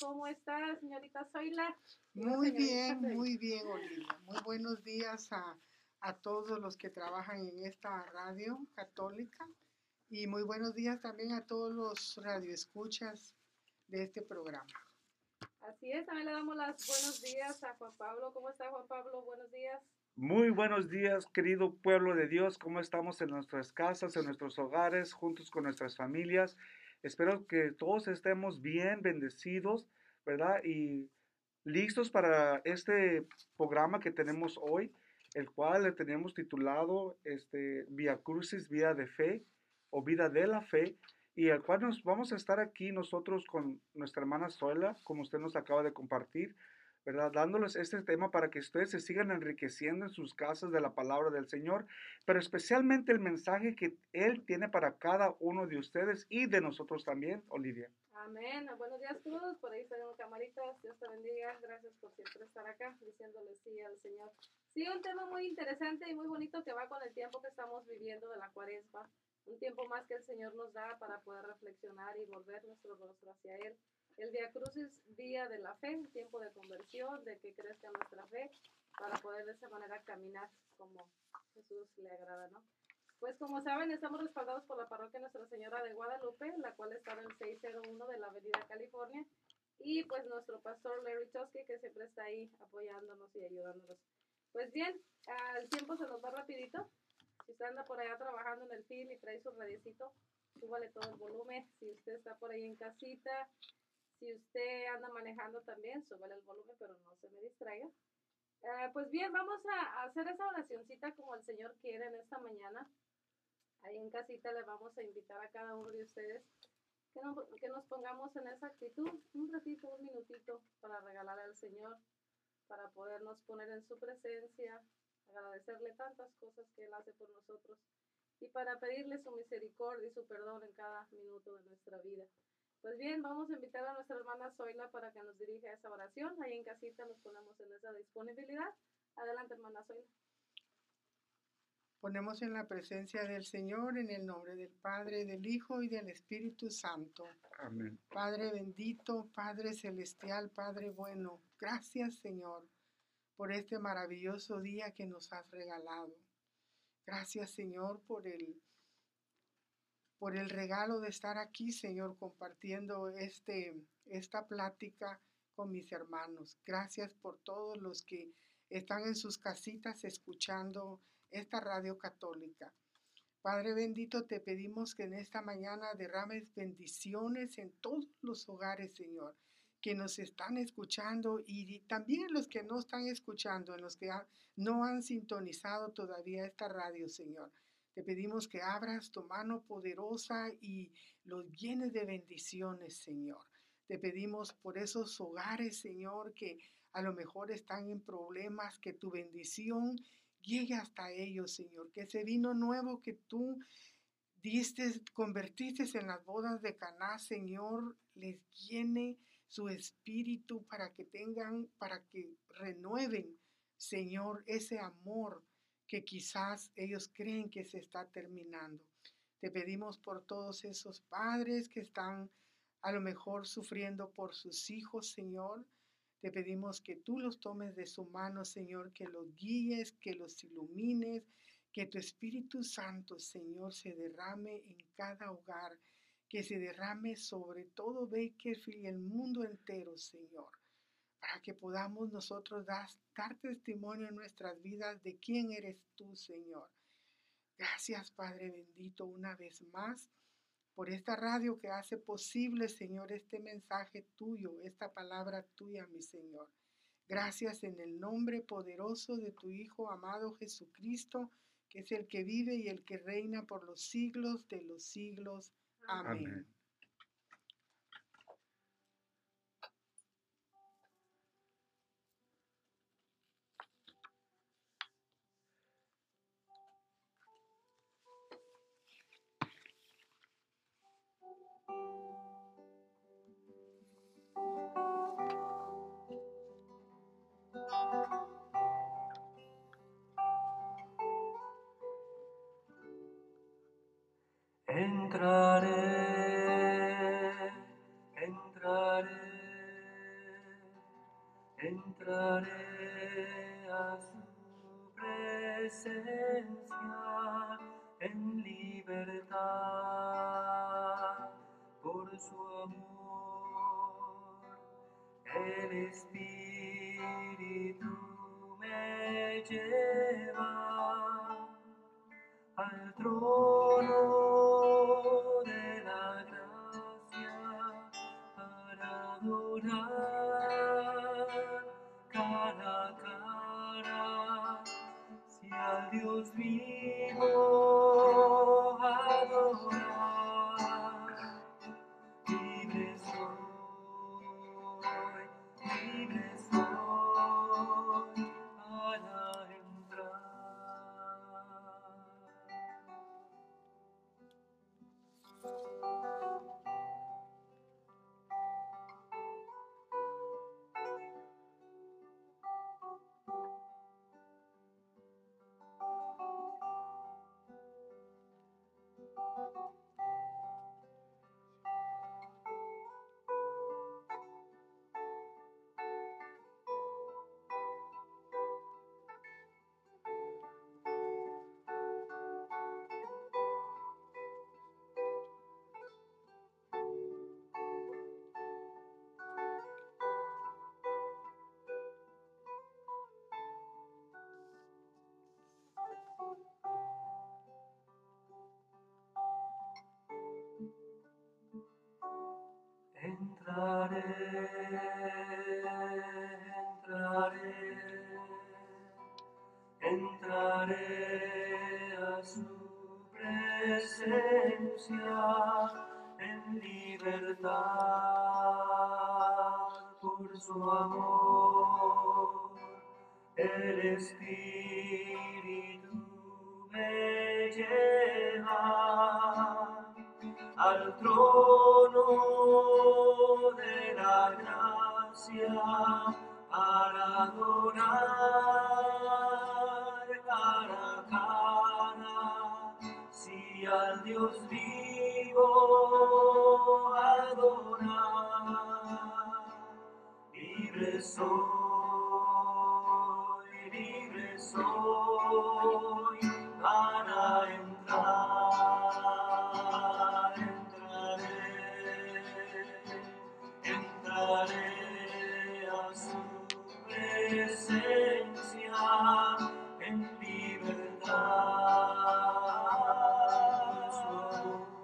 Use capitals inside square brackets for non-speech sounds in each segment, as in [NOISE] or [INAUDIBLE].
¿Cómo está, señorita Zoila? Muy bien, muy bien, Olivia. Muy buenos días a, a todos los que trabajan en esta radio católica y muy buenos días también a todos los radioescuchas de este programa. Así es, también le damos los buenos días a Juan Pablo. ¿Cómo está Juan Pablo? Buenos días. Muy buenos días, querido pueblo de Dios. ¿Cómo estamos en nuestras casas, en nuestros hogares, juntos con nuestras familias? Espero que todos estemos bien, bendecidos, ¿verdad? Y listos para este programa que tenemos hoy, el cual le tenemos titulado este, Via Crucis, Vida de Fe o Vida de la Fe, y el cual nos vamos a estar aquí nosotros con nuestra hermana Zoila, como usted nos acaba de compartir, ¿verdad? Dándoles este tema para que ustedes se sigan enriqueciendo en sus casas de la palabra del Señor, pero especialmente el mensaje que Él tiene para cada uno de ustedes y de nosotros también, Olivia. Amén. Buenos días todos. Por ahí están camaritas. Dios te bendiga. Gracias por siempre estar acá diciéndole sí al Señor. Sí, un tema muy interesante y muy bonito que va con el tiempo que estamos viviendo de la cuaresma. Un tiempo más que el Señor nos da para poder reflexionar y volver nuestro rostro hacia Él. El Día Crucis, día de la fe, tiempo de conversión, de que crezca nuestra fe, para poder de esa manera caminar como Jesús le agrada, ¿no? Pues como saben, estamos respaldados por la parroquia Nuestra Señora de Guadalupe, la cual está en el 601 de la Avenida California, y pues nuestro pastor Larry Chosky, que siempre está ahí apoyándonos y ayudándonos. Pues bien, el tiempo se nos va rapidito. Si usted anda por allá trabajando en el film y trae su radiecito, súbale todo el volumen. Si usted está por ahí en casita, si usted anda manejando también, súbale el volumen, pero no se me distraiga. Eh, pues bien, vamos a hacer esa oracioncita como el Señor quiere en esta mañana. Ahí en casita le vamos a invitar a cada uno de ustedes que que nos pongamos en esa actitud, un ratito, un minutito, para regalarle al Señor, para podernos poner en su presencia, agradecerle tantas cosas que Él hace por nosotros y para pedirle su misericordia y su perdón en cada minuto de nuestra vida. Pues bien, vamos a invitar a nuestra hermana Zoila para que nos dirija esa oración. Ahí en casita nos ponemos en esa disponibilidad. Adelante, hermana Zoila. Ponemos en la presencia del Señor en el nombre del Padre, del Hijo y del Espíritu Santo. Amén. Padre bendito, Padre celestial, Padre bueno, gracias Señor por este maravilloso día que nos has regalado. Gracias Señor por el por el regalo de estar aquí, Señor, compartiendo este, esta plática con mis hermanos. Gracias por todos los que están en sus casitas escuchando esta radio católica. Padre bendito, te pedimos que en esta mañana derrames bendiciones en todos los hogares, Señor, que nos están escuchando y también los que no están escuchando, en los que no han sintonizado todavía esta radio, Señor. Te pedimos que abras tu mano poderosa y los llenes de bendiciones, Señor. Te pedimos por esos hogares, Señor, que a lo mejor están en problemas, que tu bendición llegue hasta ellos, Señor. Que ese vino nuevo que tú diste, convertiste en las bodas de Caná, Señor, les llene su espíritu para que tengan, para que renueven, Señor, ese amor que quizás ellos creen que se está terminando. Te pedimos por todos esos padres que están a lo mejor sufriendo por sus hijos, Señor. Te pedimos que tú los tomes de su mano, Señor, que los guíes, que los ilumines, que tu Espíritu Santo, Señor, se derrame en cada hogar, que se derrame sobre todo Bakerfield y el mundo entero, Señor para que podamos nosotros dar, testimonio en nuestras vidas de quién eres tú, Señor. Gracias, Padre bendito, una vez más por esta radio que hace posible, Señor, este mensaje tuyo, esta palabra tuya, mi Señor. Gracias en el nombre poderoso de tu Hijo amado Jesucristo, que es el que vive y el que reina por los siglos de los siglos. Amén. Entraré, entraré, a su presencia en libertad por su amor. El Espíritu me lleva al trono de la gracia para adorar cara a si al Dios vivo adorar, libre soy, libre soy presencia en libertad.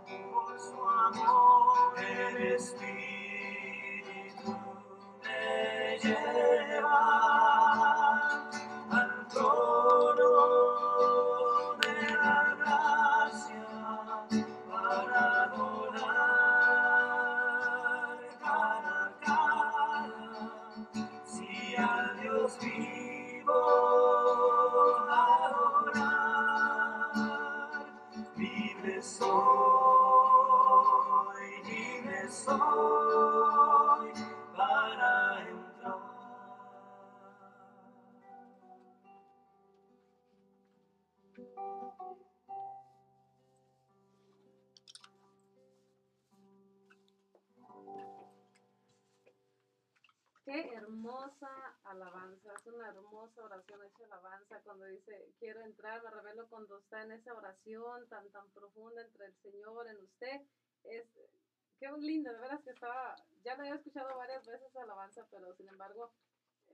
Amor, su amor, el Espíritu me lleva Qué hermosa alabanza, es una hermosa oración hecha alabanza cuando dice, quiero entrar, me revelo cuando está en esa oración tan, tan profunda entre el Señor, en usted. Es, qué lindo, de veras que estaba, ya lo había escuchado varias veces alabanza, pero sin embargo,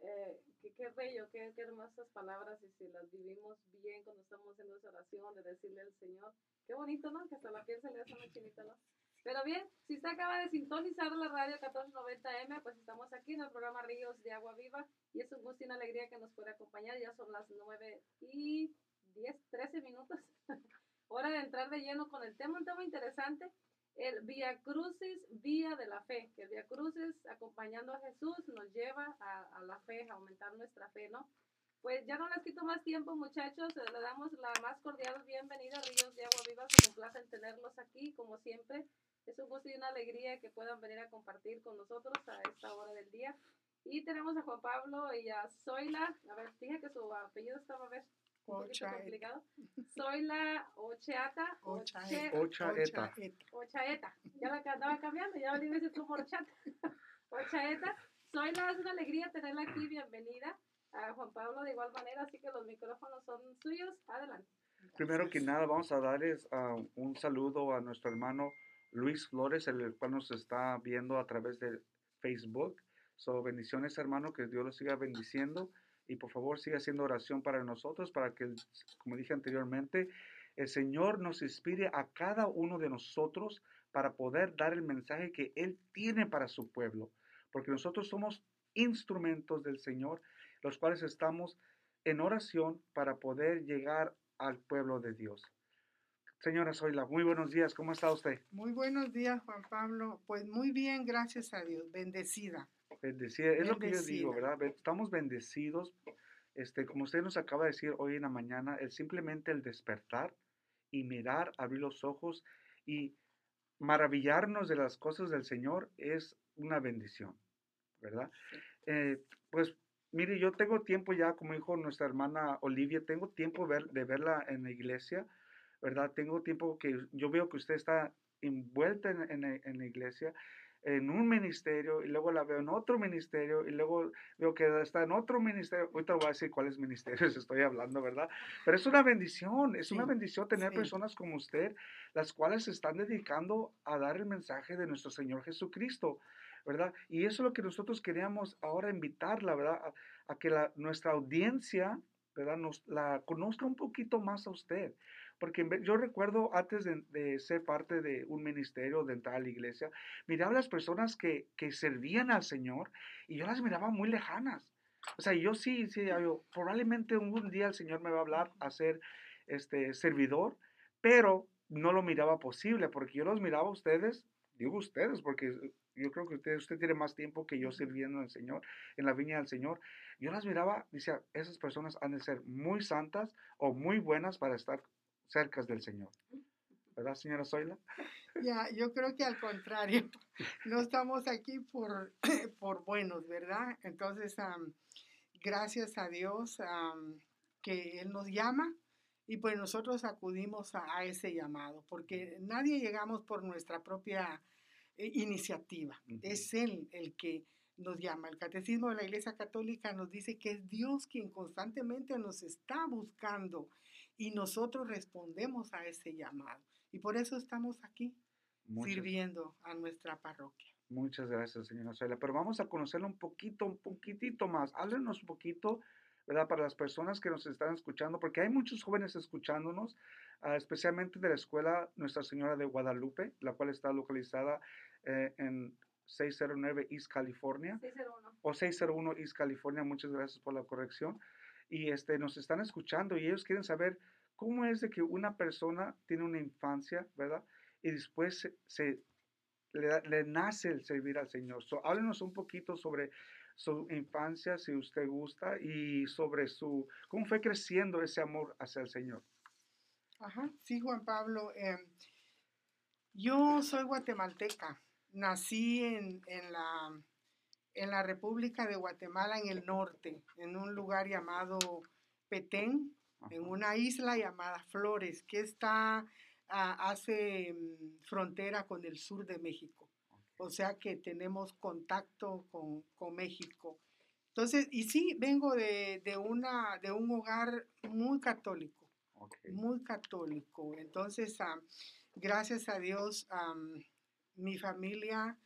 eh, qué, qué bello, qué, qué hermosas palabras y si las vivimos bien cuando estamos haciendo esa oración de decirle al Señor, qué bonito, ¿no? Que hasta la piel se le hace una chinita, ¿no? Pero bien, si usted acaba de sintonizar la radio 1490M, pues estamos aquí en el programa Ríos de Agua Viva y es un gusto y una alegría que nos puede acompañar. Ya son las 9 y 10, 13 minutos. [LAUGHS] Hora de entrar de lleno con el tema, un tema interesante, el Via Crucis, Vía de la Fe. Que el Via Crucis, acompañando a Jesús, nos lleva a, a la fe, a aumentar nuestra fe, ¿no? Pues ya no les quito más tiempo, muchachos. Le damos la más cordial bienvenida a Ríos de Agua Viva. Se complace en tenerlos aquí, como siempre. Es un gusto y una alegría que puedan venir a compartir con nosotros a esta hora del día. Y tenemos a Juan Pablo y a Zoila. A ver, dije que su apellido estaba a ver, un poquito Ochaeta. complicado. Zoila Ocheata. Oche- Ochaeta. Ochaeta. Ochaeta. Ochaeta. Ya la andaba cambiando, ya le decir como horchata. [LAUGHS] Ochaeta. Zoila, es una alegría tenerla aquí, bienvenida. A Juan Pablo de igual manera, así que los micrófonos son suyos. Adelante. Primero que nada, vamos a darles ah, un saludo a nuestro hermano Luis Flores, el cual nos está viendo a través de Facebook. So, bendiciones, hermano, que Dios los siga bendiciendo. Y por favor, siga haciendo oración para nosotros, para que, como dije anteriormente, el Señor nos inspire a cada uno de nosotros para poder dar el mensaje que Él tiene para su pueblo. Porque nosotros somos instrumentos del Señor, los cuales estamos en oración para poder llegar al pueblo de Dios. Señora Zoila, muy buenos días, ¿cómo está usted? Muy buenos días, Juan Pablo. Pues muy bien, gracias a Dios. Bendecida. Bendecida, es lo que yo digo. ¿verdad? Estamos bendecidos, este, como usted nos acaba de decir hoy en la mañana, el simplemente el despertar y mirar, abrir los ojos y maravillarnos de las cosas del Señor es una bendición, ¿verdad? Eh, pues mire, yo tengo tiempo ya, como dijo nuestra hermana Olivia, tengo tiempo ver- de verla en la iglesia, ¿verdad? Tengo tiempo que yo veo que usted está envuelta en, en la- en la iglesia, en un ministerio, y luego la veo en otro ministerio, y luego veo que está en otro ministerio. Ahorita voy a decir cuáles ministerios [LAUGHS] estoy hablando, ¿verdad? Pero es una bendición, es una bendición tener sí. personas como usted, las cuales se están dedicando a dar el mensaje de nuestro Señor Jesucristo. ¿Verdad? Y eso es lo que nosotros queríamos ahora invitarla, ¿verdad? A, a que la, nuestra audiencia, ¿verdad? Nos la conozca un poquito más a usted. Porque yo recuerdo antes de, de ser parte de un ministerio, de entrar a la iglesia, miraba a las personas que, que servían al Señor y yo las miraba muy lejanas. O sea, yo sí, sí, yo, probablemente un día el Señor me va a hablar a ser este servidor, pero no lo miraba posible porque yo los miraba a ustedes, digo ustedes, porque yo creo que usted, usted tiene más tiempo que yo sirviendo al Señor, en la viña del Señor. Yo las miraba, decía, esas personas han de ser muy santas o muy buenas para estar cerca del Señor. ¿Verdad, señora Zoila? Ya, yo creo que al contrario, [LAUGHS] no estamos aquí por, [CLEARS THROAT] por buenos, ¿verdad? Entonces, am, gracias a Dios am, que Él nos llama y pues nosotros acudimos a, a ese llamado, porque nadie llegamos por nuestra propia eh, iniciativa, es Él el que nos llama. El Catecismo de la Iglesia Católica nos dice que es Dios quien constantemente nos está buscando y nosotros respondemos a ese llamado. Y por eso estamos aquí Muchas, sirviendo a nuestra parroquia. muchas gracias, señora Zoila. Pero vamos a conocerla un poquito, un poquitito más. Háblenos un poquito, ¿verdad? Para las personas que nos están escuchando, porque hay muchos jóvenes escuchándonos, ah, especialmente de la escuela Nuestra Señora de Guadalupe, la cual está localizada eh, en 609 East California. 601. o 601 East California. Muchas gracias por la corrección. Y este, nos están escuchando y ellos quieren saber cómo es de que una persona tiene una infancia, ¿verdad? Y después se, se- le, da- le nace el servir al Señor. So, háblenos un poquito sobre su infancia, si usted gusta, y sobre su, cómo fue creciendo ese amor hacia el Señor. Ajá, sí, Juan Pablo. em, yo soy guatemalteca. Nací en, en la, en la República de Guatemala, en el norte, en un lugar llamado Petén, en una isla llamada Flores, que está, hace mm, frontera con el sur de México. O sea que tenemos contacto con, con México. Entonces, y sí, vengo de, de, una, de un hogar muy católico muy católico. Entonces, gracias a Dios, mi familia,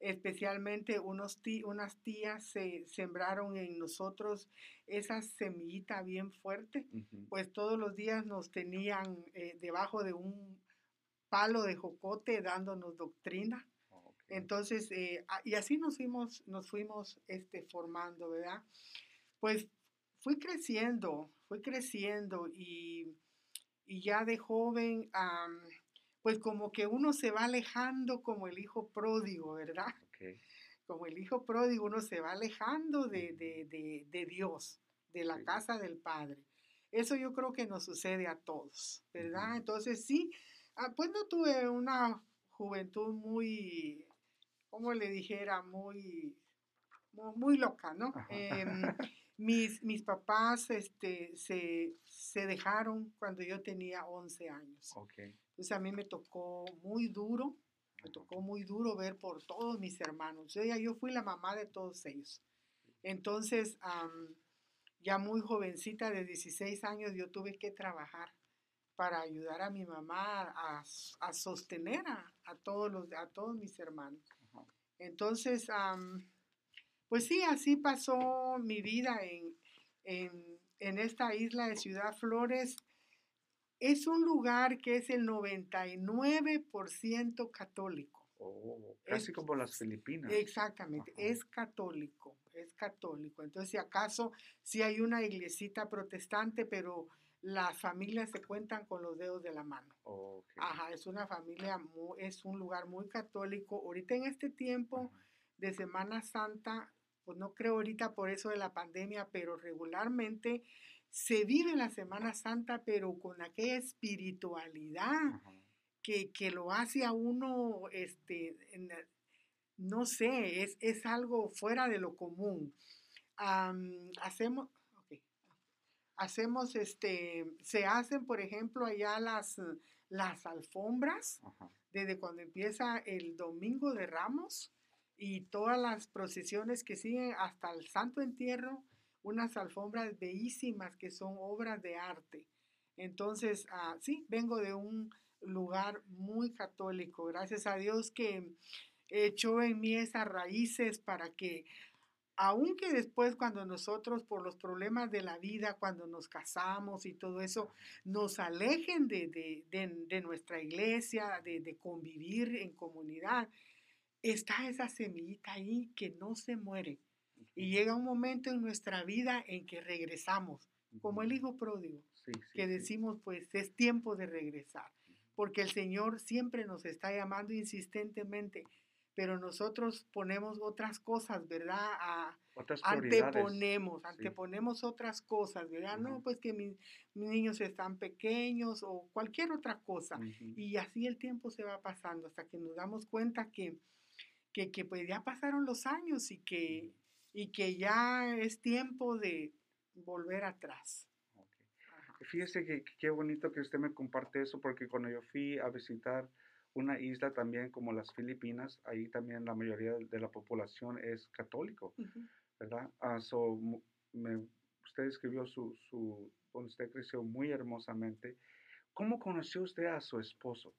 especialmente unos tí- unas tías, se sembraron en nosotros esa semillita bien fuerte, pues todos los días nos tenían eh, debajo de un palo de jocote dándonos doctrina. Ok. Entonces, eh, y así nos fuimos, nos fuimos este, formando, ¿verdad? Pues fui creciendo, fui creciendo y, y ya de joven, am, pues como que uno se va alejando como el hijo pródigo, ¿verdad? Como el hijo pródigo, uno se va alejando de, de- de- de Dios, de la Sí. casa del Padre. Eso yo creo que nos sucede a todos, ¿verdad? Ujú. Entonces sí, ah, pues no tuve una juventud muy, como le dijera, muy, mu- muy loca, ¿no? Em, [LAUGHS] mis, mis papás este, se, se dejaron cuando yo tenía 11 años. Ok. Entonces a mí me tocó muy duro Me tocó muy duro ver por todos mis hermanos. Yo, ya, yo fui la mamá de todos ellos. Entonces, am, ya muy jovencita, de 16 años, yo tuve que trabajar para ayudar a mi mamá a, a sostener a, a todos los, a todos mis hermanos. Entonces, pues sí, así pasó mi vida en, en, en esta isla de Ciudad Flores. Es un lugar que es el 99% católico. Oh, casi Es- como las Filipinas. Exactamente, Ajá. es católico, es católico. Entonces, si acaso, sí hay una iglesita protestante, pero las familias se cuentan con los dedos de la mano. Ajá, es una familia, mu- es un lugar muy católico. Ahorita en este tiempo Ajá. de Semana Santa, pues no creo ahorita por eso de la pandemia, pero regularmente se vive la Semana Santa, pero con aquella espiritualidad que, que lo hace a uno, este, no sé, es, es algo fuera de lo común. Am, hacemos, ok, hacemos, este, se hacen, por ejemplo, allá las, las alfombras, Ajá. desde cuando empieza el Domingo de Ramos y todas las procesiones que siguen hasta el Santo Entierro, unas alfombras bellísimas que son obras de arte. Entonces, ah, sí, vengo de un lugar muy católico. Gracias a Dios que echó en mí esas raíces para que, aunque después cuando nosotros por los problemas de la vida, cuando nos casamos y todo eso, nos alejen de, de- de- de nuestra iglesia, de, de convivir en comunidad, está esa semillita ahí que no se muere. Y llega un momento en nuestra vida en que regresamos, como el hijo pródigo Sí, sí, que decimos, pues es tiempo de regresar, porque el Señor siempre nos está llamando insistentemente, pero nosotros ponemos otras cosas, ¿verdad? A- Otras prioridades. anteponemos, sí. anteponemos otras cosas, ¿verdad? No, pues que mis, mis niños están pequeños o cualquier otra cosa. Ujú. Y así el tiempo se va pasando hasta que nos damos cuenta que, que, que, pues ya pasaron los años y que, y que ya es tiempo de volver atrás. Fíjese que qué bonito que usted me comparte eso, porque cuando yo fui a visitar una isla también como las Filipinas, ahí también la mayoría de la población es católico. ¿verdad? So, me- usted escribió su, su, donde usted creció muy hermosamente. ¿Cómo conoció usted a su esposo?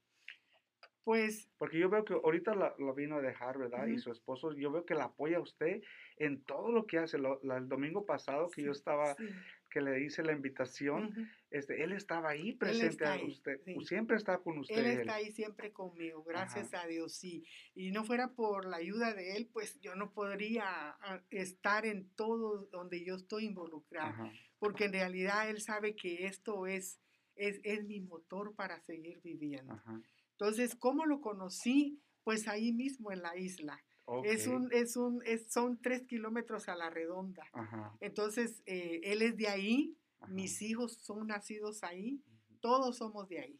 Pues Porque yo veo que ahorita la, la vino a dejar, ¿verdad? Y Ujú. su esposo, yo veo que la apoya a usted en todo lo que hace. Lo- la- el domingo pasado que yo sí, estaba, sí. que le hice la invitación, Ujú. este, él estaba ahí presente, está a ahí, usted, sí. siempre está con usted. Él él. está ahí siempre conmigo, gracias a Dios, sí. Y no fuera por la ayuda de él, pues yo no podría ah, estar en todo donde yo estoy involucrada, Ajá, porque en realidad él sabe que esto es, es, es mi motor para seguir viviendo. ajá. Entonces, ¿cómo lo conocí? Pues ahí mismo en la isla. Es un, es un, es, son tres kilómetros a la redonda. Ajá, Entonces, eh, él es de ahí, ajá, mis hijos son nacidos ahí, todos somos de ahí.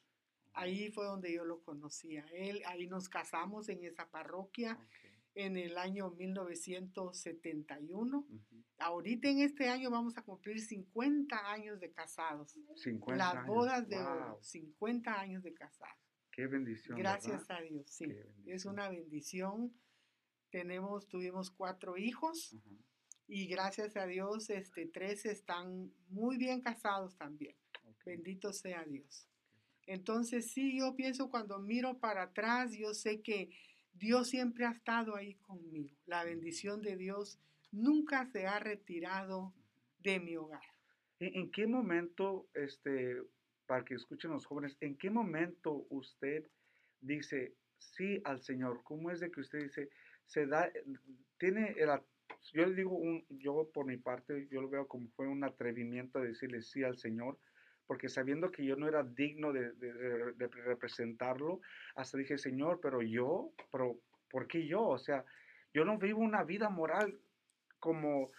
Ahí fue donde yo lo conocí a él, ahí nos casamos en esa parroquia en el año 1971. ujú. Ahorita en este año vamos a cumplir 50 años de casados. 50 Las años, bodas de oro, wow, 50 años de casados. Qué bendición. Gracias ¿verdad? a Dios, sí. Es una bendición. Tenemos, tuvimos cuatro hijos y gracias a Dios, este, tres están muy bien casados también. Bendito sea Dios. Entonces, sí, yo pienso cuando miro para atrás, yo sé que Dios siempre ha estado ahí conmigo. La bendición de Dios nunca se ha retirado de mi hogar. ¿En, en qué momento, este, para que escuchen los jóvenes, en qué momento usted dice sí al Señor? ¿Cómo es de que usted dice, se da, tiene el, yo le digo, un, yo por mi parte, yo lo veo como fue un atrevimiento de decirle sí al Señor, porque sabiendo que yo no era digno de, de- de- de representarlo, hasta dije, Señor, pero yo, pero ¿por qué yo? O sea, yo no vivo una vida moral como,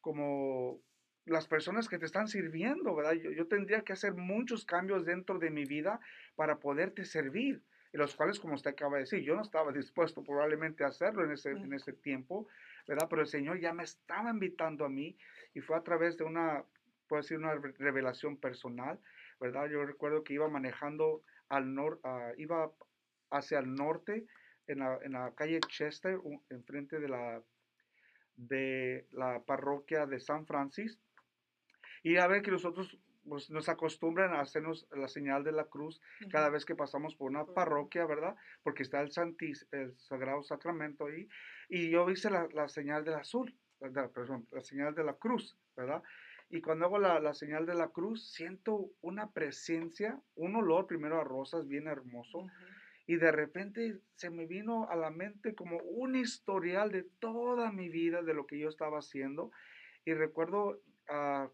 como las personas que te están sirviendo, ¿verdad? Yo, yo tendría que hacer muchos cambios dentro de mi vida para poderte servir, y los cuales, como usted acaba de decir, yo no estaba [LAUGHS] dispuesto probablemente a hacerlo en ese, en ese tiempo, ¿verdad? Pero el Señor ya me estaba invitando a mí y fue a través de una, puedo decir, una re- revelación personal, ¿verdad? Yo recuerdo que iba manejando al norte, iba hacia el norte en la, en la calle Chester, enfrente de la, de la parroquia de San Francis. Y a ver que nosotros pues, nos acostumbran a hacernos la señal de la cruz cada vez que pasamos por una parroquia, ¿verdad? Porque está el, Santis, el Sagrado Sacramento ahí. Y yo hice la, la señal del azul, ¿verdad? perdón, la señal de la cruz, ¿verdad? Y cuando hago la, la señal de la cruz, siento una presencia, un olor primero a rosas bien hermoso. Ujú. Y de repente se me vino a la mente como un historial de toda mi vida, de lo que yo estaba haciendo. Y recuerdo ah,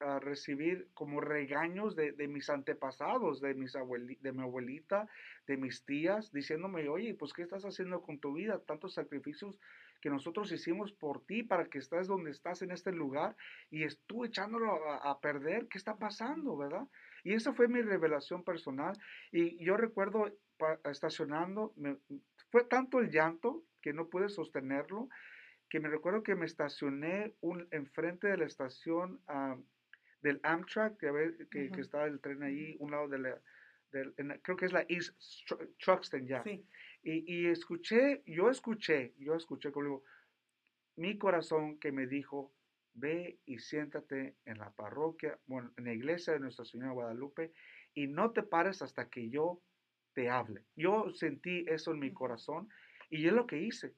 ah, recibir como regaños de, de mis antepasados, de, mis abueli- de mi abuelita, de mis tías, diciéndome, oye, pues ¿qué estás haciendo con tu vida? Tantos sacrificios que nosotros hicimos por ti para que estés donde estás en este lugar y tú echándolo a, a perder. ¿Qué está pasando, verdad? Y esa fue mi revelación personal. Y yo recuerdo estacionando, me- fue tanto el llanto que no pude sostenerlo, que me recuerdo que me estacioné un, enfrente de la estación ah, del Amtrak, que, que, que Ujú. está el tren ahí, un lado de la, en creo que es la East Truxton ya. Sí. Y, y escuché, yo escuché, yo escuché como mi corazón que me dijo, ve y siéntate en la parroquia, bueno, en la iglesia de Nuestra Señora Guadalupe y no te pares hasta que yo te hable. Yo sentí eso en mi corazón y es lo que hice,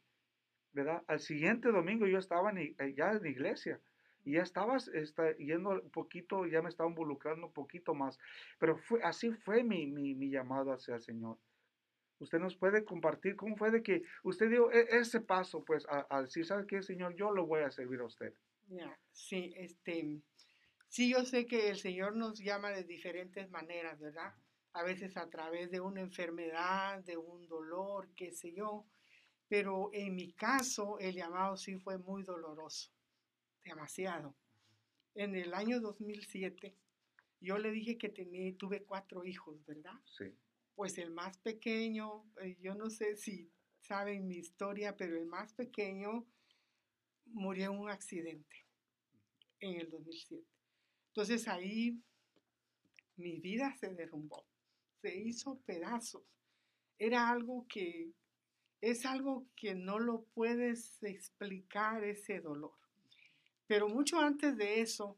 ¿verdad? Al siguiente domingo yo estaba en eh, ya en la iglesia y ya estaba está, yendo un poquito, ya me estaba involucrando un poquito más, pero fue, así fue mi, mi, mi llamado hacia el Señor. Usted nos puede compartir cómo fue de que usted dio e- ese paso, pues, a- decir, ¿sabe qué, Señor? Yo lo voy a servir a usted. Sí, este, sí, yo sé que el Señor nos llama de diferentes maneras, ¿verdad? A veces a través de una enfermedad, de un dolor, qué sé yo, pero en mi caso el llamado sí fue muy doloroso, demasiado. En el año 2007, yo le dije que tenía, tuve cuatro hijos, ¿verdad? Sí. Pues el más pequeño, eh, yo no sé si saben mi historia, pero el más pequeño murió en un accidente en el 2007. Entonces ahí mi vida se derrumbó, se hizo pedazos. Era algo que es algo que no lo puedes explicar ese dolor. Pero mucho antes de eso,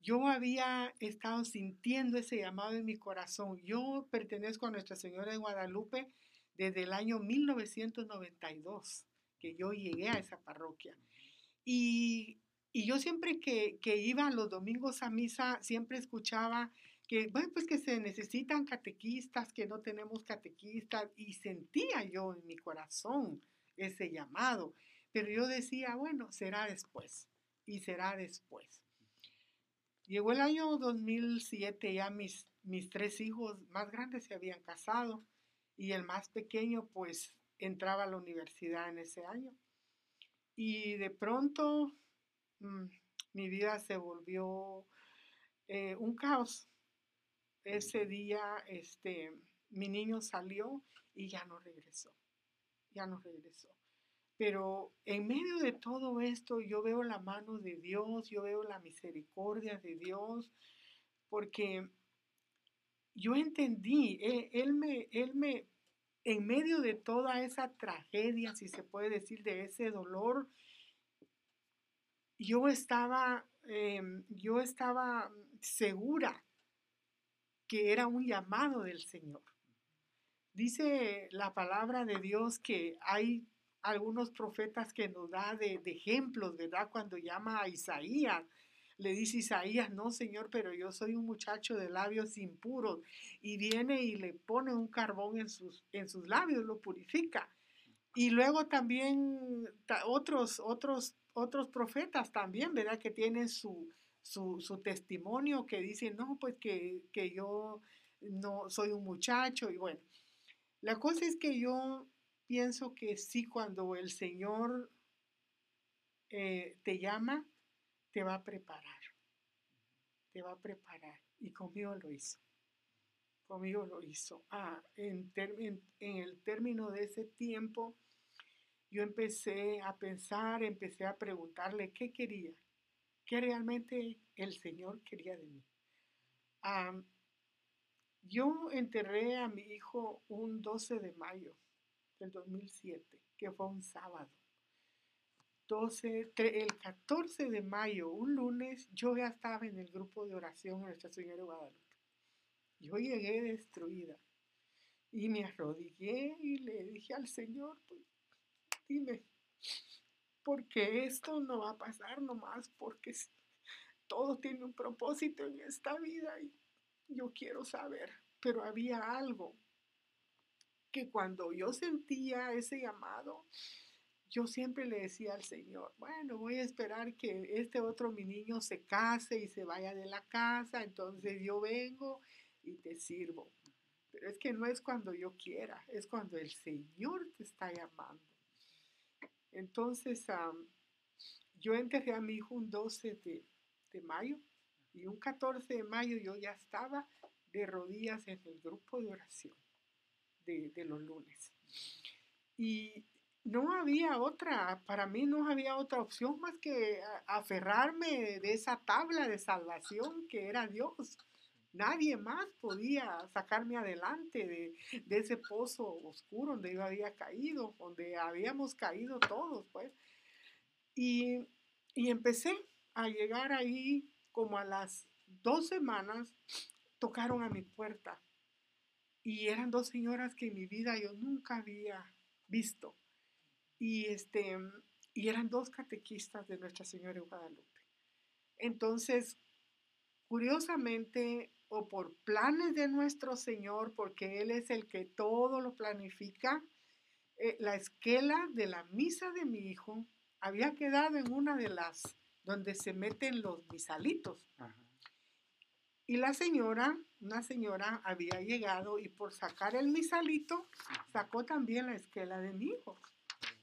yo había estado sintiendo ese llamado en mi corazón. Yo pertenezco a Nuestra Señora de Guadalupe desde el año 1992, que yo llegué a esa parroquia. Y, y yo siempre que, que iba los domingos a misa, siempre escuchaba que, bueno, pues que se necesitan catequistas, que no tenemos catequistas, y sentía yo en mi corazón ese llamado. Pero yo decía, bueno, será después, y será después. Llegó el año 2007, ya mis, mis tres hijos más grandes se habían casado y el más pequeño pues entraba a la universidad en ese año. Y de pronto mm, mi vida se volvió eh, un caos. Ese día este, mi niño salió y ya no regresó, ya no regresó. Pero en medio de todo esto yo veo la mano de Dios, yo veo la misericordia de Dios, porque yo entendí, Él, me, él me, en medio de toda esa tragedia, si se puede decir, de ese dolor, yo estaba, eh, yo estaba segura que era un llamado del Señor. Dice la palabra de Dios que hay algunos profetas que nos da de, de, ejemplos, ¿verdad? Cuando llama a Isaías, le dice Isaías, no Señor, pero yo soy un muchacho de labios impuros. Y viene y le pone un carbón en sus, en sus labios, lo purifica. Y luego también otros, otros, otros profetas también, ¿verdad? Que tienen su, su, su testimonio, que dicen, no, pues que, que yo no soy un muchacho. Y bueno, la cosa es que yo pienso que sí, cuando el Señor eh, te llama, te va a preparar. Te va a preparar. Y conmigo lo hizo. Conmigo lo hizo. Ah, en, en, en el término de ese tiempo, yo empecé a pensar, empecé a preguntarle qué quería, qué realmente el Señor quería de mí. Um, yo enterré a mi hijo un 12 de mayo del 2007, que fue un sábado. 12, tre- el 14 de mayo, un lunes, yo ya estaba en el grupo de oración en Nuestra Señora de Guadalupe. Yo llegué destruida y me arrodillé y le dije al Señor, pues, dime, porque esto no va a pasar nomás, porque todo tiene un propósito en esta vida y yo quiero saber, pero había algo que cuando yo sentía ese llamado, yo siempre le decía al Señor, bueno, voy a esperar que este otro mi niño se case y se vaya de la casa, entonces yo vengo y te sirvo. Pero es que no es cuando yo quiera, es cuando el Señor te está llamando. Entonces, yo enterré a mi hijo un 12 de, de mayo y un 14 de mayo yo ya estaba de rodillas en el grupo de oración de, los lunes. Y no había otra, para mí no había otra opción más que aferrarme de esa tabla de salvación que era Dios. Nadie más podía sacarme adelante de, de ese pozo oscuro donde yo había caído, donde habíamos caído todos, pues. Y, y empecé a llegar ahí como a las dos semanas, tocaron a mi puerta. Y eran dos señoras que en mi vida yo nunca había visto. Y, este, y eran dos catequistas de Nuestra Señora de Guadalupe. Entonces, curiosamente, o por planes de nuestro Señor, porque Él es el que todo lo planifica, eh, la esquela de la misa de mi hijo había quedado en una de las donde se meten los misalitos. Ajá. Y la señora, una señora, había llegado y por sacar el misalito, sacó también la esquela de mi hijo.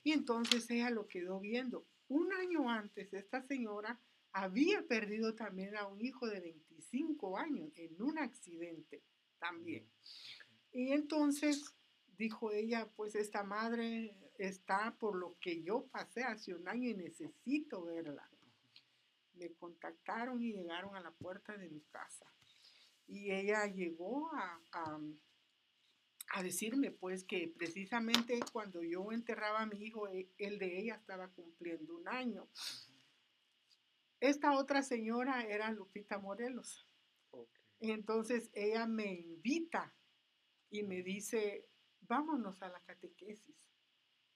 Y entonces ella lo quedó viendo. Un año antes, esta señora había perdido también a un hijo de 25 años en un accidente también. Y entonces dijo ella, pues esta madre está por lo que yo pasé hace un año y necesito verla. Me contactaron y llegaron a la puerta de mi casa. Y ella llegó a, a, a decirme pues que precisamente cuando yo enterraba a mi hijo, e- el de ella estaba cumpliendo un año. Esta otra señora era Lupita Morelos. Ok. Entonces ella me invita y me dice, vámonos a la catequesis.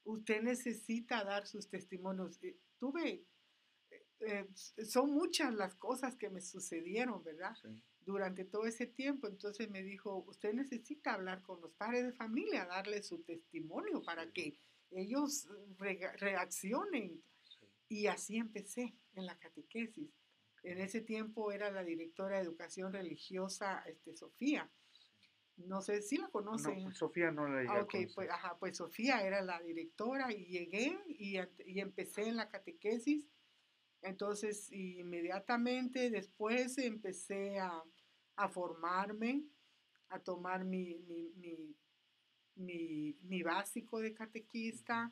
Usted necesita dar sus testimonios. Eh, Tuve, eh, eh, son muchas las cosas que me sucedieron, ¿verdad? Sí. Durante todo ese tiempo. Entonces me dijo, usted necesita hablar con los padres de familia, darle su testimonio para Sí. que ellos rega- reaccionen. Sí. Y así empecé en la catequesis. En ese tiempo era la directora de educación religiosa, este, Sofía. No sé si la No, conocen. pues, Sofía no la llegué Ah, a ok, conocer. pues, ajá, pues Sofía era la directora y llegué y, y empecé en la catequesis. Entonces, inmediatamente después empecé a, a formarme, a tomar mi, mi, mi- básico de catequista.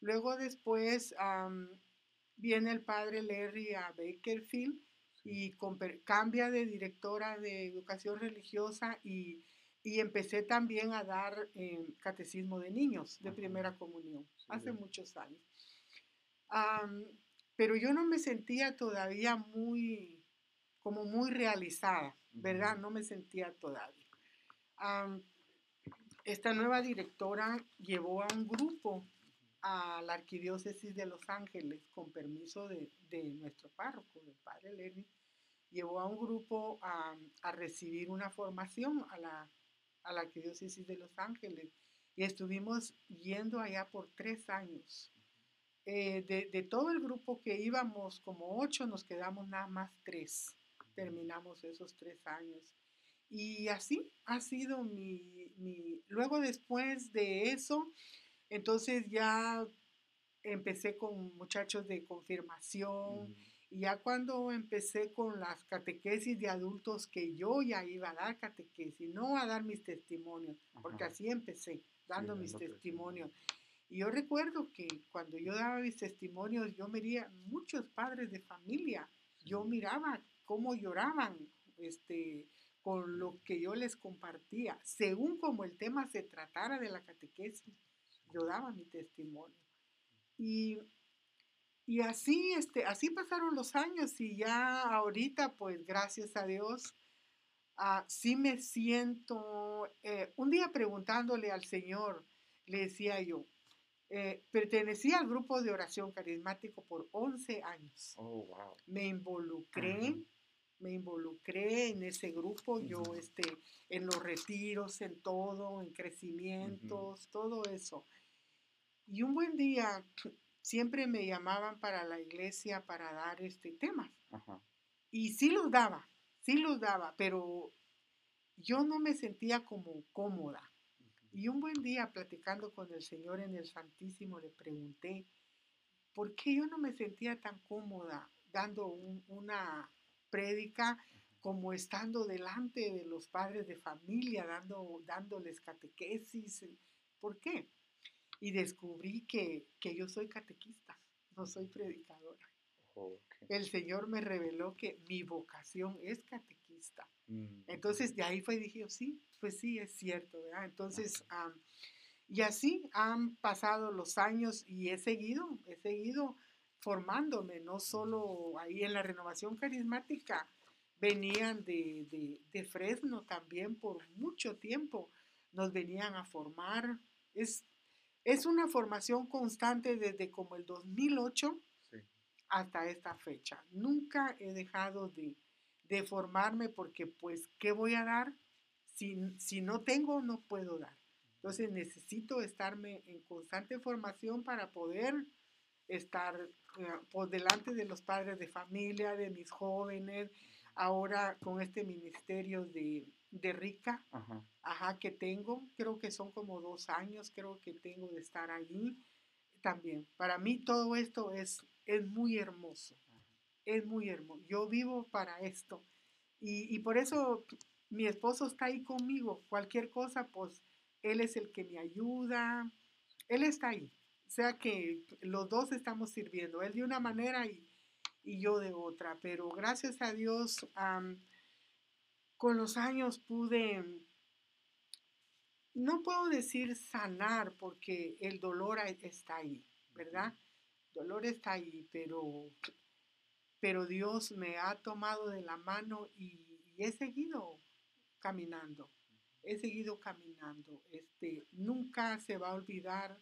Luego después viene el padre Larry a Bakerfield y comper- cambia de directora de educación religiosa y, y empecé también a dar eh, catecismo de niños de primera comunión Sí, hace bien. muchos años. Pero yo no me sentía todavía muy, como muy realizada, ¿verdad? No me sentía todavía. Am, esta nueva directora llevó a un grupo a la arquidiócesis de Los Ángeles con permiso de, de nuestro párroco, del padre Lenny, llevó a un grupo a, a recibir una formación a la, a la arquidiócesis de Los Ángeles y estuvimos yendo allá por tres años. Eh, de, de todo el grupo que íbamos, como ocho, nos quedamos nada más tres. Terminamos esos tres años. Y así ha sido mi, mi... Luego después de eso, entonces ya empecé con muchachos de confirmación. Y ya cuando empecé con las catequesis de adultos, que yo ya iba a dar catequesis, no a dar mis testimonios, porque así empecé, dando Sí, mis testimonios. Y yo recuerdo que cuando yo daba mis testimonios, yo miraba muchos padres de familia, yo miraba cómo lloraban este, con lo que yo les compartía, según como el tema se tratara de la catequesis. yo daba mi testimonio. Y, y así, este, así pasaron los años y ya ahorita, pues gracias a Dios, ah, sí me siento, eh, un día preguntándole al Señor, le decía yo, eh, pertenecía al grupo de oración carismático por 11 años. Oh, wow. Me involucré, Ujú. Me involucré en ese grupo, yo este, en los retiros, en todo, en crecimientos, todo eso. Y un buen día [CLEARS THROAT] siempre me llamaban para la iglesia para dar este temas. Ajá. Y sí los daba, sí los daba, pero yo no me sentía como cómoda. Y un buen día platicando con el Señor en el Santísimo le pregunté, ¿por qué yo no me sentía tan cómoda dando un- una prédica como estando delante de los padres de familia, dando, dándoles catequesis? ¿Por qué? Y descubrí que, que yo soy catequista, no soy predicadora. Oh. El Señor me reveló que mi vocación es catequista. Mm, Entonces de ahí fue, dije, sí, pues sí, es cierto, ¿verdad? Entonces, am, y así han pasado los años y he seguido, he seguido formándome, no solo ahí en la renovación carismática, venían de, de, de Fresno también por mucho tiempo, nos venían a formar. Es, es una formación constante desde como el 2008 sí. hasta esta fecha. Nunca he dejado de, de formarme porque pues, ¿qué voy a dar? Si, si no tengo, no puedo dar. Entonces necesito estarme en constante formación para poder estar eh, por delante de los padres de familia, de mis jóvenes, ahora con este ministerio de, de Rica, Ajá. ajá, que tengo, creo que son como dos años, creo que tengo de estar allí también. Para mí todo esto es, es muy hermoso, es muy hermoso. Yo vivo para esto y, y por eso mi esposo está ahí conmigo. Cualquier cosa, pues él es el que me ayuda, él está ahí. O sea que los dos estamos sirviendo, él de una manera y, y yo de otra, pero gracias a Dios, am, con los años pude, no puedo decir sanar porque el dolor está ahí, ¿verdad? El dolor está ahí, pero, pero Dios me ha tomado de la mano y, y he seguido caminando, he seguido caminando. Este, nunca se va a olvidar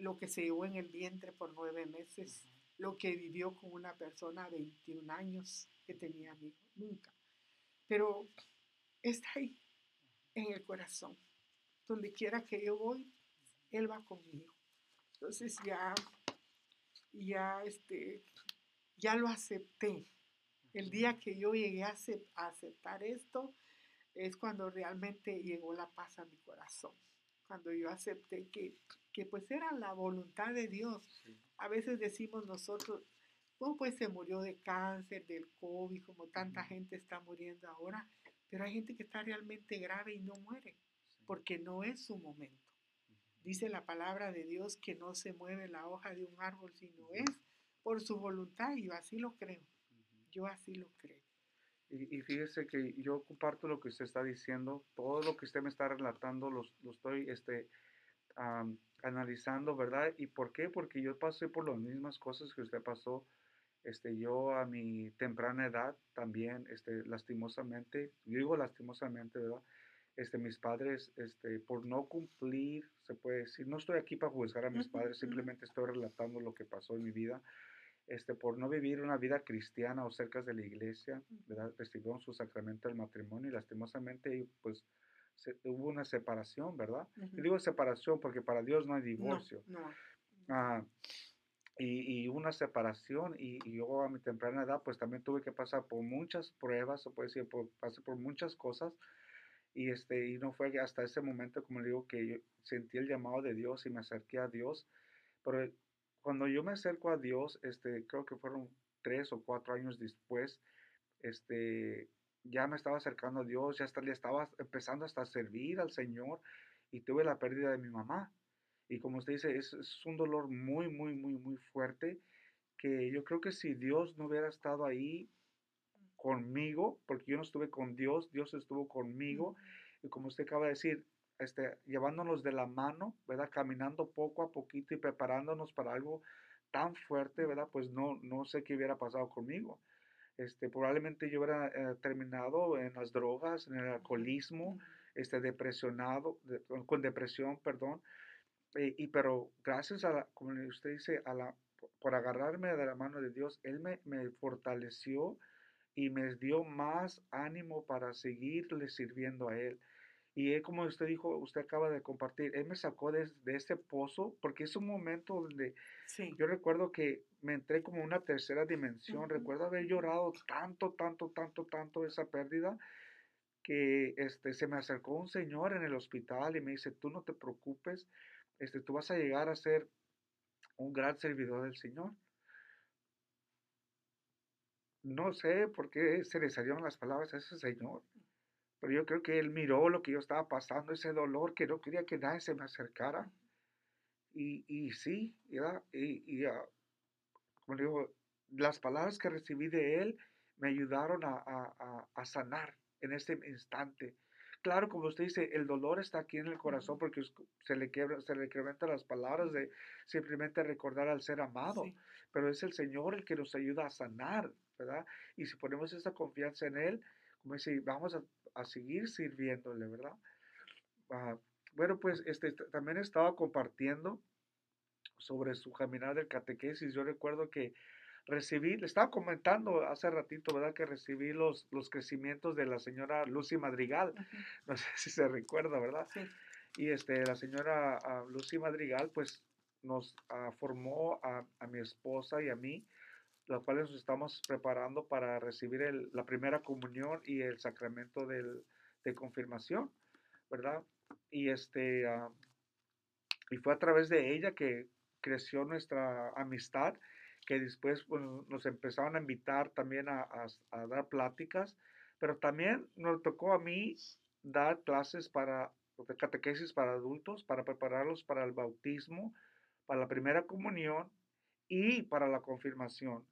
lo que se llevó en el vientre por nueve meses, lo que vivió con una persona de 21 años que tenía mi hijo, nunca. Pero está ahí, en el corazón. Donde quiera que yo voy, Él va conmigo. Entonces ya, ya, este, ya lo acepté. El día que yo llegué a aceptar esto, es cuando realmente llegó la paz a mi corazón. Cuando yo acepté que, que pues era la voluntad de Dios. Sí. A veces decimos nosotros, oh, pues se murió de cáncer, del COVID, como tanta gente está muriendo ahora, pero hay gente que está realmente grave y no muere, Sí. porque no es su momento. Dice la palabra de Dios que no se mueve la hoja de un árbol, sino es por su voluntad, y yo así lo creo, yo así lo creo. Y, y fíjese que yo comparto lo que usted está diciendo, todo lo que usted me está relatando lo, lo estoy este, analizando, ¿verdad? ¿Y por qué? Porque yo pasé por las mismas cosas que usted pasó. Este, yo a mi temprana edad también, este, lastimosamente, yo digo lastimosamente, ¿verdad? Este, mis padres, este, por no cumplir, se puede decir, no estoy aquí para juzgar a mis padres, simplemente estoy relatando lo que pasó en mi vida este, por no vivir una vida cristiana o cerca de la iglesia, ¿verdad? Recibieron su sacramento del matrimonio y lastimosamente, pues, se- hubo una separación, ¿verdad? Ujú. Y digo separación porque para Dios no hay No, divorcio. no. Ah, y, y una separación y, y yo a mi temprana edad, pues también tuve que pasar por muchas pruebas, se puede decir, por, pasé por muchas cosas. Y, este, y no fue hasta ese momento, como le digo, que yo sentí el llamado de Dios y me acerqué a Dios. Pero cuando yo me acerco a Dios, este, creo que fueron tres o cuatro años después, este, ya me estaba acercando a Dios, ya hasta, le estaba empezando hasta a servir al Señor y tuve la pérdida de mi mamá. Y como usted dice, es, es un dolor muy, muy, muy, muy fuerte que yo creo que si Dios no hubiera estado ahí conmigo, porque yo no estuve con Dios, Dios estuvo conmigo, y como usted acaba de decir, este, llevándonos de la mano, ¿verdad? Caminando poco a poquito y preparándonos para algo tan fuerte, ¿verdad? Pues no, no sé qué hubiera pasado conmigo. Este, probablemente yo hubiera eh, terminado en las drogas, en el alcoholismo, este, depresionado, de- con depresión, perdón. Eh, y pero gracias a, la, como usted dice, a la, por agarrarme de la mano de Dios, Él me, me fortaleció y me dio más ánimo para seguirle sirviendo a Él. Y él, como usted dijo, usted acaba de compartir, Él me sacó de, de ese pozo porque es un momento donde Sí. yo recuerdo que me entré como una tercera dimensión. Recuerdo haber llorado tanto, tanto, tanto, tanto esa pérdida que este, se me acercó un señor en el hospital y me dice, tú no te preocupes, este, tú vas a llegar a ser un gran servidor del Señor. No sé por qué se le salieron las palabras a ese señor, pero yo creo que él miró lo que yo estaba pasando, ese dolor, que no quería que nadie se me acercara. Y, y sí, ¿verdad? y, y ah, como digo, las palabras que recibí de él me ayudaron a, a- a- sanar en ese instante. Claro, como usted dice, el dolor está aquí en el corazón porque se le quiebra, se le incrementan las palabras de simplemente recordar al ser amado, Sí. pero es el Señor el que nos ayuda a sanar, ¿verdad? Y si ponemos esa confianza en Él, como dice, vamos a, a seguir sirviéndole, ¿verdad? Ah, bueno, pues este, también estaba compartiendo sobre su caminar del catequesis. Yo recuerdo que recibí, le estaba comentando hace ratito, ¿verdad? Que recibí los, los crecimientos de la señora Lucy Madrigal. [LAUGHS] No sé si se recuerda, ¿verdad? Sí. Y este, la señora ah, Lucy Madrigal, pues nos ah, formó a, a mi esposa y a mí, los cuales nos estamos preparando para recibir la primera comunión y el sacramento de confirmación, ¿verdad? Y este, ah, y fue a través de ella que creció nuestra amistad, que después nos empezaron a invitar también a dar pláticas, pero también nos tocó a mí dar clases para de catequesis para adultos, para prepararlos para el bautismo, para la primera comunión y para la confirmación.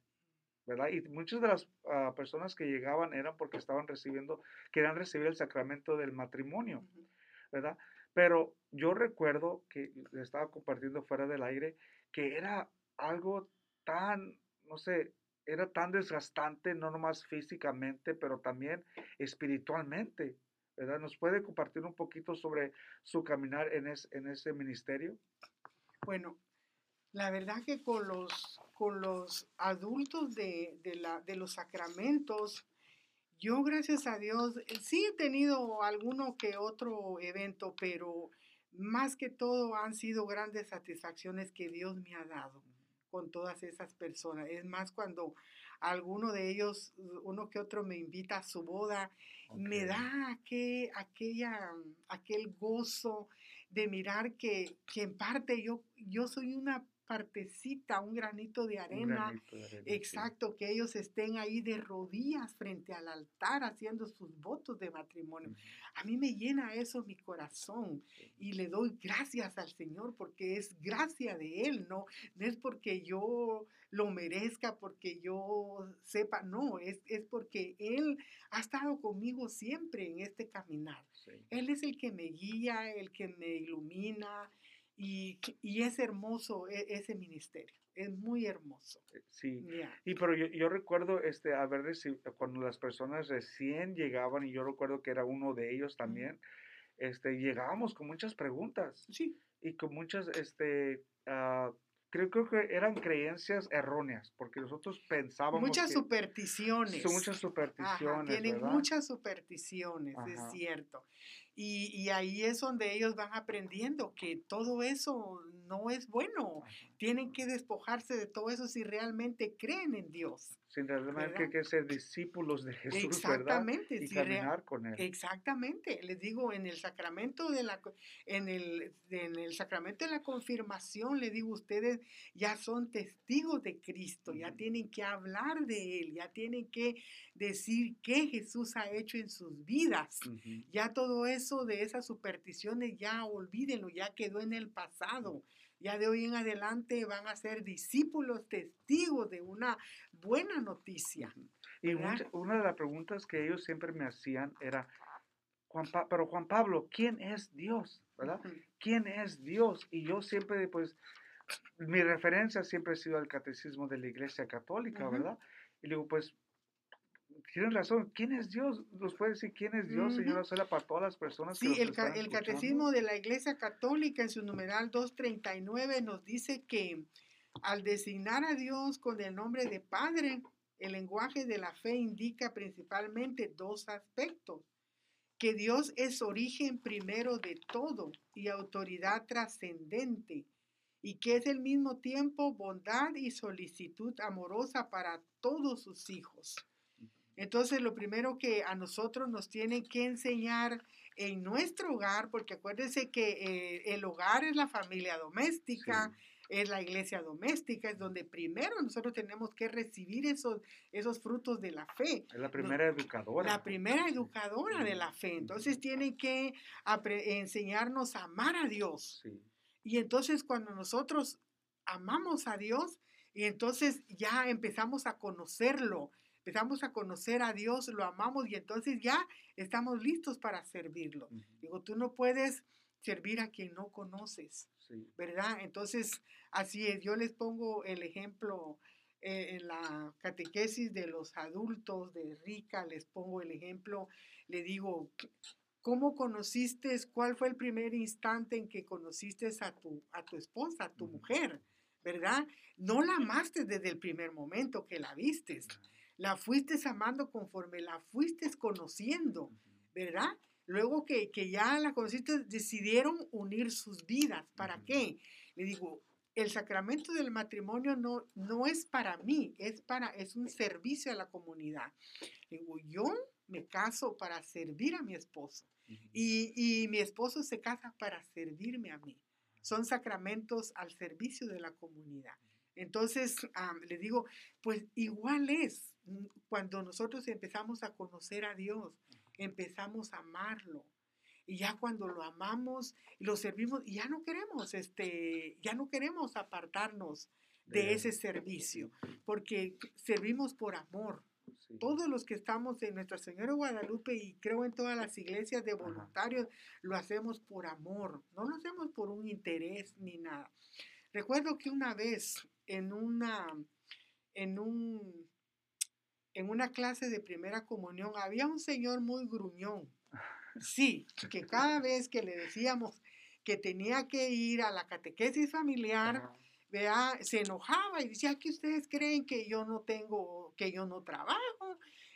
¿Verdad? Y muchas de las ah, personas que llegaban eran porque estaban recibiendo, querían recibir el sacramento del matrimonio. ¿verdad? Pero yo recuerdo que le estaba compartiendo fuera del aire que era algo tan, no sé, era tan desgastante, no nomás físicamente, pero también espiritualmente, ¿verdad? ¿Nos puede compartir un poquito sobre su caminar en, es- en ese ministerio? Bueno, la verdad que con los, con los adultos de, de la, de los sacramentos, yo gracias a Dios sí he tenido alguno que otro evento, pero más que todo han sido grandes satisfacciones que Dios me ha dado con todas esas personas. Es más, cuando alguno de ellos, uno que otro me invita a su boda, me Ok. da aquel, aquella, aquel gozo de mirar que, que en parte yo, yo soy una partecita, un granito de arena. granito de arena, sí. Exacto, que ellos estén ahí de rodillas frente al altar haciendo sus votos de matrimonio. A mí me llena eso mi corazón y le doy gracias al Señor porque es gracia de Él, no, no es porque yo lo merezca, porque yo sepa, no, es, es porque Él ha estado conmigo siempre en este caminar. Sí. Él es el que me guía, el que me ilumina y, y es hermoso e- ese ministerio, es muy hermoso. Eh, Sí, Ya. y pero yo, yo recuerdo este, haber recibido, cuando las personas recién llegaban, y yo recuerdo que era uno de ellos también, este, llegábamos con muchas preguntas Sí, y con muchas, este, ah, creo, creo que eran creencias erróneas, porque nosotros pensábamos muchas que supersticiones. son muchas Ajá, supersticiones, tienen ¿verdad? muchas supersticiones, es Ajá. cierto. Y, y ahí es donde ellos van aprendiendo que todo eso no es bueno. Tienen que despojarse de todo eso si realmente creen en Dios. Sin realmente ¿verdad? que ser discípulos de Jesús, ¿verdad? Exactamente. Y si caminar con Él. Exactamente, les digo, en el sacramento de la en el, en el sacramento de la confirmación, les digo, ustedes ya son testigos de Cristo, ya tienen que hablar de Él, ya tienen que decir qué Jesús ha hecho en sus vidas. Ujú. Ya todo eso de esas supersticiones, ya olvídenlo, ya quedó en el pasado. Ya de hoy en adelante van a ser discípulos, testigos de una buena noticia. Y una de las preguntas que ellos siempre me hacían era, Juan Pa- pero Juan Pablo, ¿quién es Dios? ¿Verdad? ¿Quién es Dios? Y yo siempre, pues, mi referencia siempre ha sido al catecismo de la Iglesia Católica. ¿verdad? Y digo, pues, tienen razón, ¿quién es Dios? ¿Nos puede decir quién es Dios, Ujú. señora Sola, para todas las personas que Sí, nos el, ca- el catecismo de la Iglesia Católica en su numeral 239 nos dice que al designar a Dios con el nombre de Padre, el lenguaje de la fe indica principalmente dos aspectos. Que Dios es origen primero de todo y autoridad trascendente, y que es al mismo tiempo bondad y solicitud amorosa para todos sus hijos. Entonces, lo primero que a nosotros nos tienen que enseñar en nuestro hogar, porque acuérdense que eh, el hogar es la familia doméstica, Sí. es la iglesia doméstica, es donde primero nosotros tenemos que recibir esos, esos frutos de la fe. Es la primera educadora. La primera educadora de la fe. Entonces tienen que enseñarnos a amar a Dios. Sí. Y entonces cuando nosotros amamos a Dios, y entonces ya empezamos a conocerlo, empezamos a conocer a Dios, lo amamos y entonces ya estamos listos para servirlo. Digo, tú no puedes servir a quien no conoces, Sí. ¿verdad? Entonces, así es. Yo les pongo el ejemplo eh, en la catequesis de los adultos de Rica, les pongo el ejemplo, le digo, ¿cómo conociste, cuál fue el primer instante en que conociste a tu, a tu esposa, a tu mujer, ¿verdad? No la amaste desde el primer momento que la vistes, la fuiste amando conforme la fuiste conociendo. ¿verdad? Luego que, que ya la conociste, decidieron unir sus vidas. ¿Para qué? Le digo, el sacramento del matrimonio no, no es para mí, es, para, es un servicio a la comunidad. Le digo, yo me caso para servir a mi esposo y, y mi esposo se casa para servirme a mí. Son sacramentos al servicio de la comunidad. Entonces, am, le digo, pues igual es mm, cuando nosotros empezamos a conocer a Dios, empezamos a amarlo. Y ya cuando lo amamos y lo servimos, ya no queremos, este, ya no queremos apartarnos De- ese servicio, porque servimos por amor. Todos los que estamos en Nuestra Señora de Guadalupe y creo en todas las iglesias de voluntarios, lo hacemos por amor, no lo hacemos por un interés ni nada. Recuerdo que una vez en una, en un, en una clase de primera comunión había un señor muy gruñón. Sí, que cada vez que le decíamos que tenía que ir a la catequesis familiar, Ajá. vea, se enojaba y decía que ustedes creen que yo no tengo, que yo no trabajo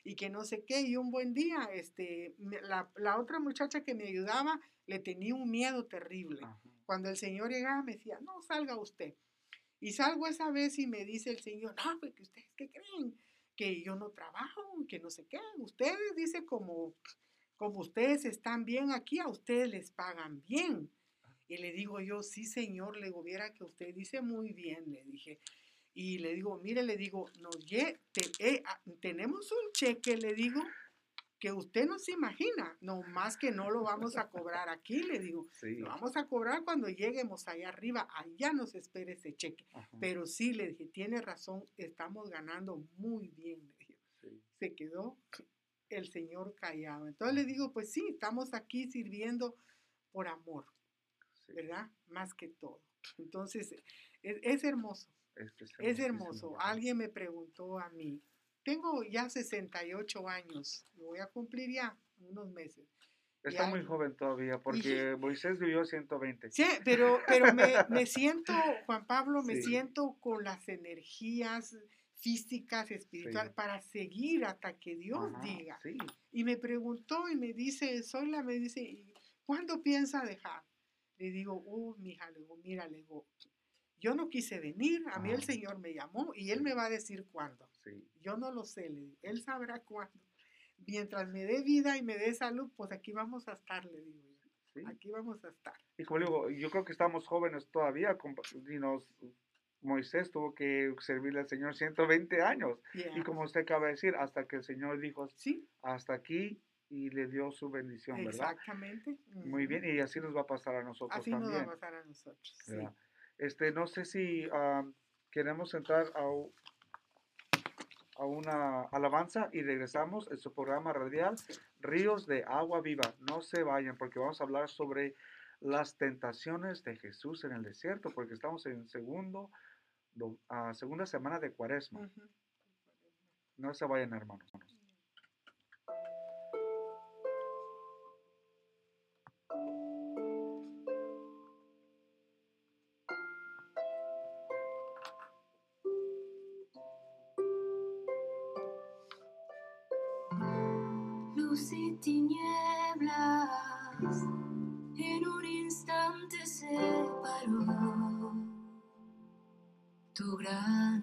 y que no sé qué. Y un buen día, este, la, la otra muchacha que me ayudaba le tenía un miedo terrible. Ajá. Cuando el Señor llegaba me decía, no, salga usted. Y salgo esa vez y me dice el Señor, no, pues que ustedes qué creen, que yo no trabajo, que no sé qué. Ustedes, dice, como, como ustedes están bien aquí, a ustedes les pagan bien. Y le digo yo, sí, señor, le digo, viera que usted dice muy bien, le dije. Y le digo, mire, le digo, lle- te- eh, ah, tenemos un cheque, le digo, que usted no se imagina, no más que no lo vamos a cobrar aquí, le digo, [LAUGHS] Sí. lo vamos a cobrar cuando lleguemos allá arriba, allá nos espera ese cheque. Ajá. Pero sí, le dije, tiene razón, estamos ganando muy bien, le dije. Sí. Se quedó el Señor callado. Entonces le digo, pues sí, estamos aquí sirviendo por amor, Sí. ¿verdad? Más que todo. Entonces, es, es hermoso, Este es hermosísimo, hermoso. Alguien me preguntó a mí, tengo ya 68 años, lo voy a cumplir ya unos meses. Está ya- muy joven todavía, porque Moisés vivió 120. Sí, pero, pero me, me siento, Juan Pablo, me Sí. siento con las energías físicas, espirituales, Sí. para seguir hasta que Dios Ajá, diga. Sí. Y me preguntó y me dice, Sola, me dice, "¿Y ¿cuándo piensa dejar? Le digo, oh, mija, le digo, mira, le digo, yo no quise venir, a mí el. Señor me llamó y Él me va a decir cuándo. Sí. Yo no lo sé, le digo, Él sabrá cuándo. Mientras me dé vida y me dé salud, pues aquí vamos a estar, le digo yo. sí. Aquí vamos a estar. Y como le digo, yo creo que estamos jóvenes todavía. y nos- Moisés tuvo que servirle al Señor 120 años. Yeah. Y como usted acaba de decir, hasta que el Señor dijo, Sí, hasta aquí, y le dio su bendición, ¿verdad? exactamente. Muy bien, y así nos va a pasar a nosotros Así nos también. va a pasar a nosotros. sí. Este, no sé si ah, queremos entrar a, a una alabanza y regresamos en su programa radial Ríos de Agua Viva. No se vayan porque vamos a hablar sobre las tentaciones de Jesús en el desierto porque estamos en segundo, do- ah, segunda semana de cuaresma. No se vayan hermanos. Tu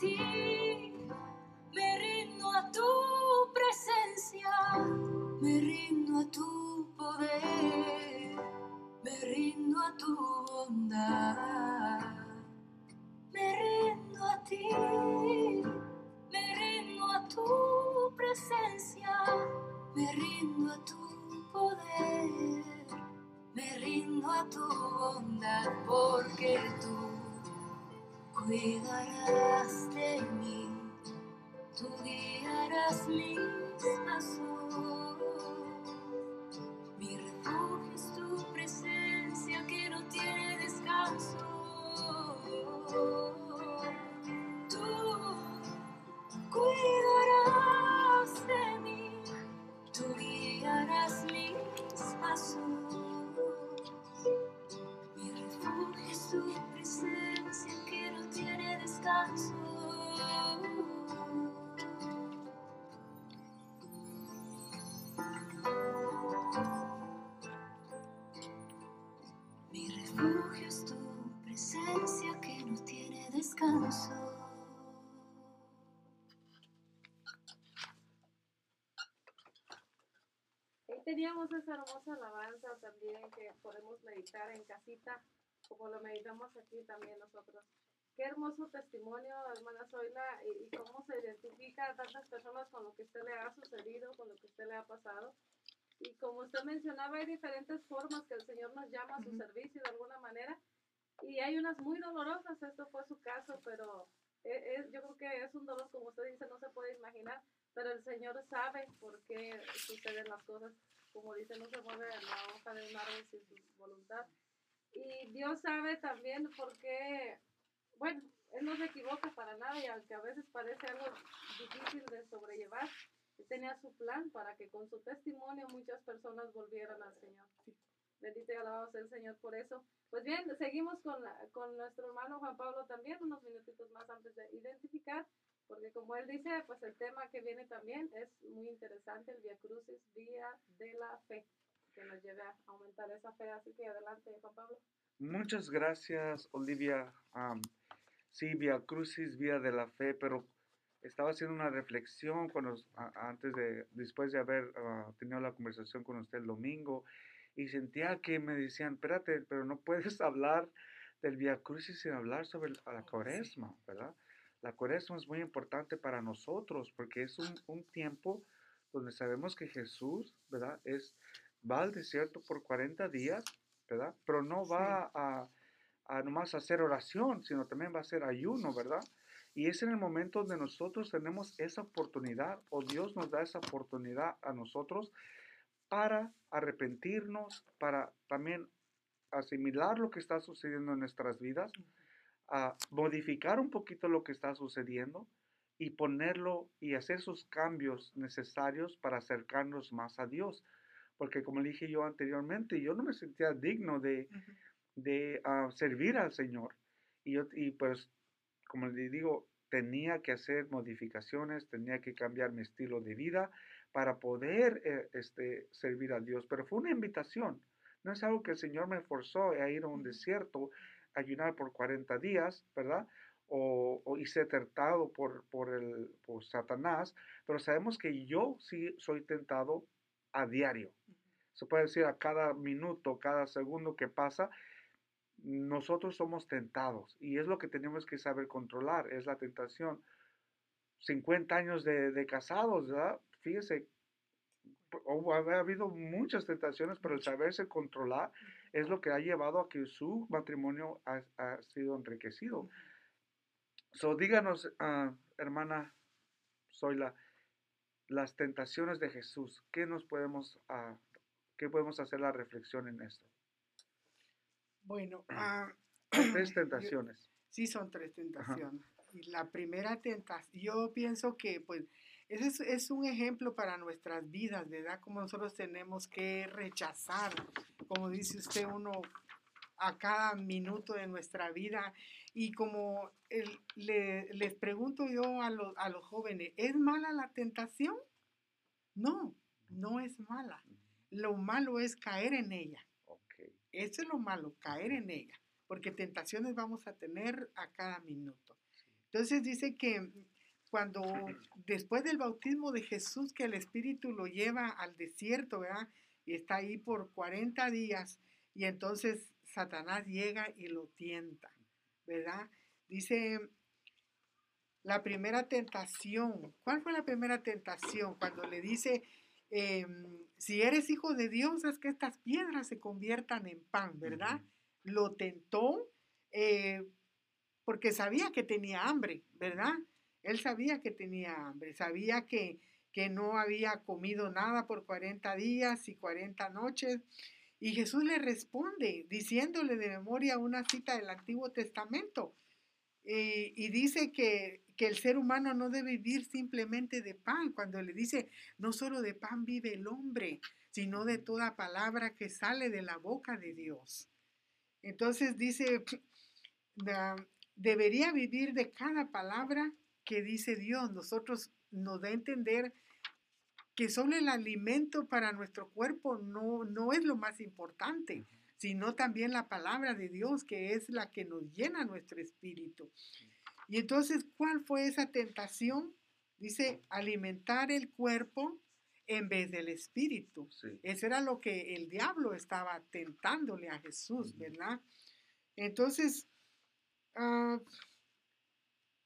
deep. Esa hermosa alabanza también que podemos meditar en casita, como lo meditamos aquí también nosotros. Qué hermoso testimonio, hermana Zoila, y, y cómo se identifica a tantas personas con lo que usted le ha sucedido, con lo que usted le ha pasado. Y como usted mencionaba, hay diferentes formas que el Señor nos llama a su Ujú. servicio de alguna manera. Y hay unas muy dolorosas, esto fue su caso, pero e- es- yo creo que es un dolor, como usted dice, no se puede imaginar, pero el Señor sabe por qué suceden las cosas. Como dice, no se mueve la hoja de un árbol sin su voluntad. Y Dios sabe también por qué, bueno, Él no se equivoca para nada y aunque a veces parece algo difícil de sobrellevar, Él tenía su plan para que con su testimonio muchas personas volvieran al Señor. Bendito y alabado sea el Señor por eso. Pues bien, seguimos con, la- con nuestro hermano Juan Pablo también, unos minutitos más antes de identificar, porque como él dice, pues el tema que viene también es muy interesante, el Via Crucis, Vía de la Fe, que nos lleve a aumentar esa fe. Así que adelante, Juan Pablo. Muchas gracias, Olivia. Am, sí, Via Crucis, Vía de la Fe, pero estaba haciendo una reflexión cuando, a- antes de, después de haber ah, tenido la conversación con usted el domingo, y sentía que me decían, espérate, pero no puedes [LAUGHS] hablar del Via Crucis sin hablar sobre la Oh, cuaresma, ¿verdad? La cuaresma es muy importante para nosotros porque es un, un tiempo donde sabemos que Jesús, ¿verdad? Es, va al desierto por 40 días, ¿verdad? Pero no Sí. va a, a nomás hacer oración, sino también va a hacer ayuno, ¿verdad? Y es en el momento donde nosotros tenemos esa oportunidad, o Dios nos da esa oportunidad a nosotros para arrepentirnos, para también asimilar lo que está sucediendo en nuestras vidas, a modificar un poquito lo que está sucediendo y ponerlo y hacer esos cambios necesarios para acercarnos más a Dios. Porque como dije yo anteriormente, yo no me sentía digno de, de ah, servir al Señor. Y, yo, y pues, como le digo, tenía que hacer modificaciones, tenía que cambiar mi estilo de vida para poder eh, este, servir a Dios. Pero fue una invitación. No es algo que el Señor me forzó a ir a un desierto, ayunar por 40 días, ¿verdad? O, o y ser tentado por, por, el, por Satanás. Pero sabemos que yo sí soy tentado a diario. Se puede decir a cada minuto, cada segundo que pasa, nosotros somos tentados y es lo que tenemos que saber controlar, es la tentación. 50 años de, de casados, ¿verdad? Fíjese, ha habido muchas tentaciones, pero el saberse controlar es lo que ha llevado a que su matrimonio ha, ha sido enriquecido. So, díganos, ah, hermana Zoila, las tentaciones de Jesús, ¿qué nos podemos, ah, qué podemos hacer la reflexión en esto? Bueno, [CLEARS THROAT] ah, Tres [CLEARS THROAT] yo- tentaciones. Sí, son tres tentaciones. Y la primera tentación, yo pienso que pues ese es, es un ejemplo para nuestras vidas, ¿verdad? Como nosotros tenemos que rechazar, como dice usted, uno a cada minuto de nuestra vida. Y como el- le- les pregunto yo a, los- a los jóvenes, ¿es mala la tentación? No, no es mala. Lo malo es caer en ella. Ok. Eso es lo malo, caer en ella, porque tentaciones vamos a tener a cada minuto. Entonces dice que cuando después del bautismo de Jesús, que el Espíritu lo lleva al desierto, ¿verdad? Y está ahí por 40 días, y entonces Satanás llega y lo tienta, ¿verdad? Dice la primera tentación. ¿Cuál fue la primera tentación? Cuando le dice, em, si eres hijo de Dios, es que estas piedras se conviertan en pan, ¿verdad? Lo tentó eh, porque sabía que tenía hambre, ¿verdad? Él sabía que tenía hambre, sabía que, que no había comido nada por 40 días y 40 noches. Y Jesús le responde diciéndole de memoria una cita del Antiguo Testamento. Eh, y dice que, que el ser humano no debe vivir simplemente de pan, cuando le dice, no solo de pan vive el hombre, sino de toda palabra que sale de la boca de Dios. Entonces dice, "Da- debería vivir de cada palabra que dice Dios. Nosotros nos da a entender que solo el alimento para nuestro cuerpo no, no es lo más importante, sino también la palabra de Dios, que es la que nos llena nuestro espíritu. Y entonces, ¿cuál fue esa tentación? Dice, alimentar el cuerpo en vez del espíritu. Sí. Eso era lo que el diablo estaba tentándole a Jesús, Ujú. ¿verdad? Entonces, ah,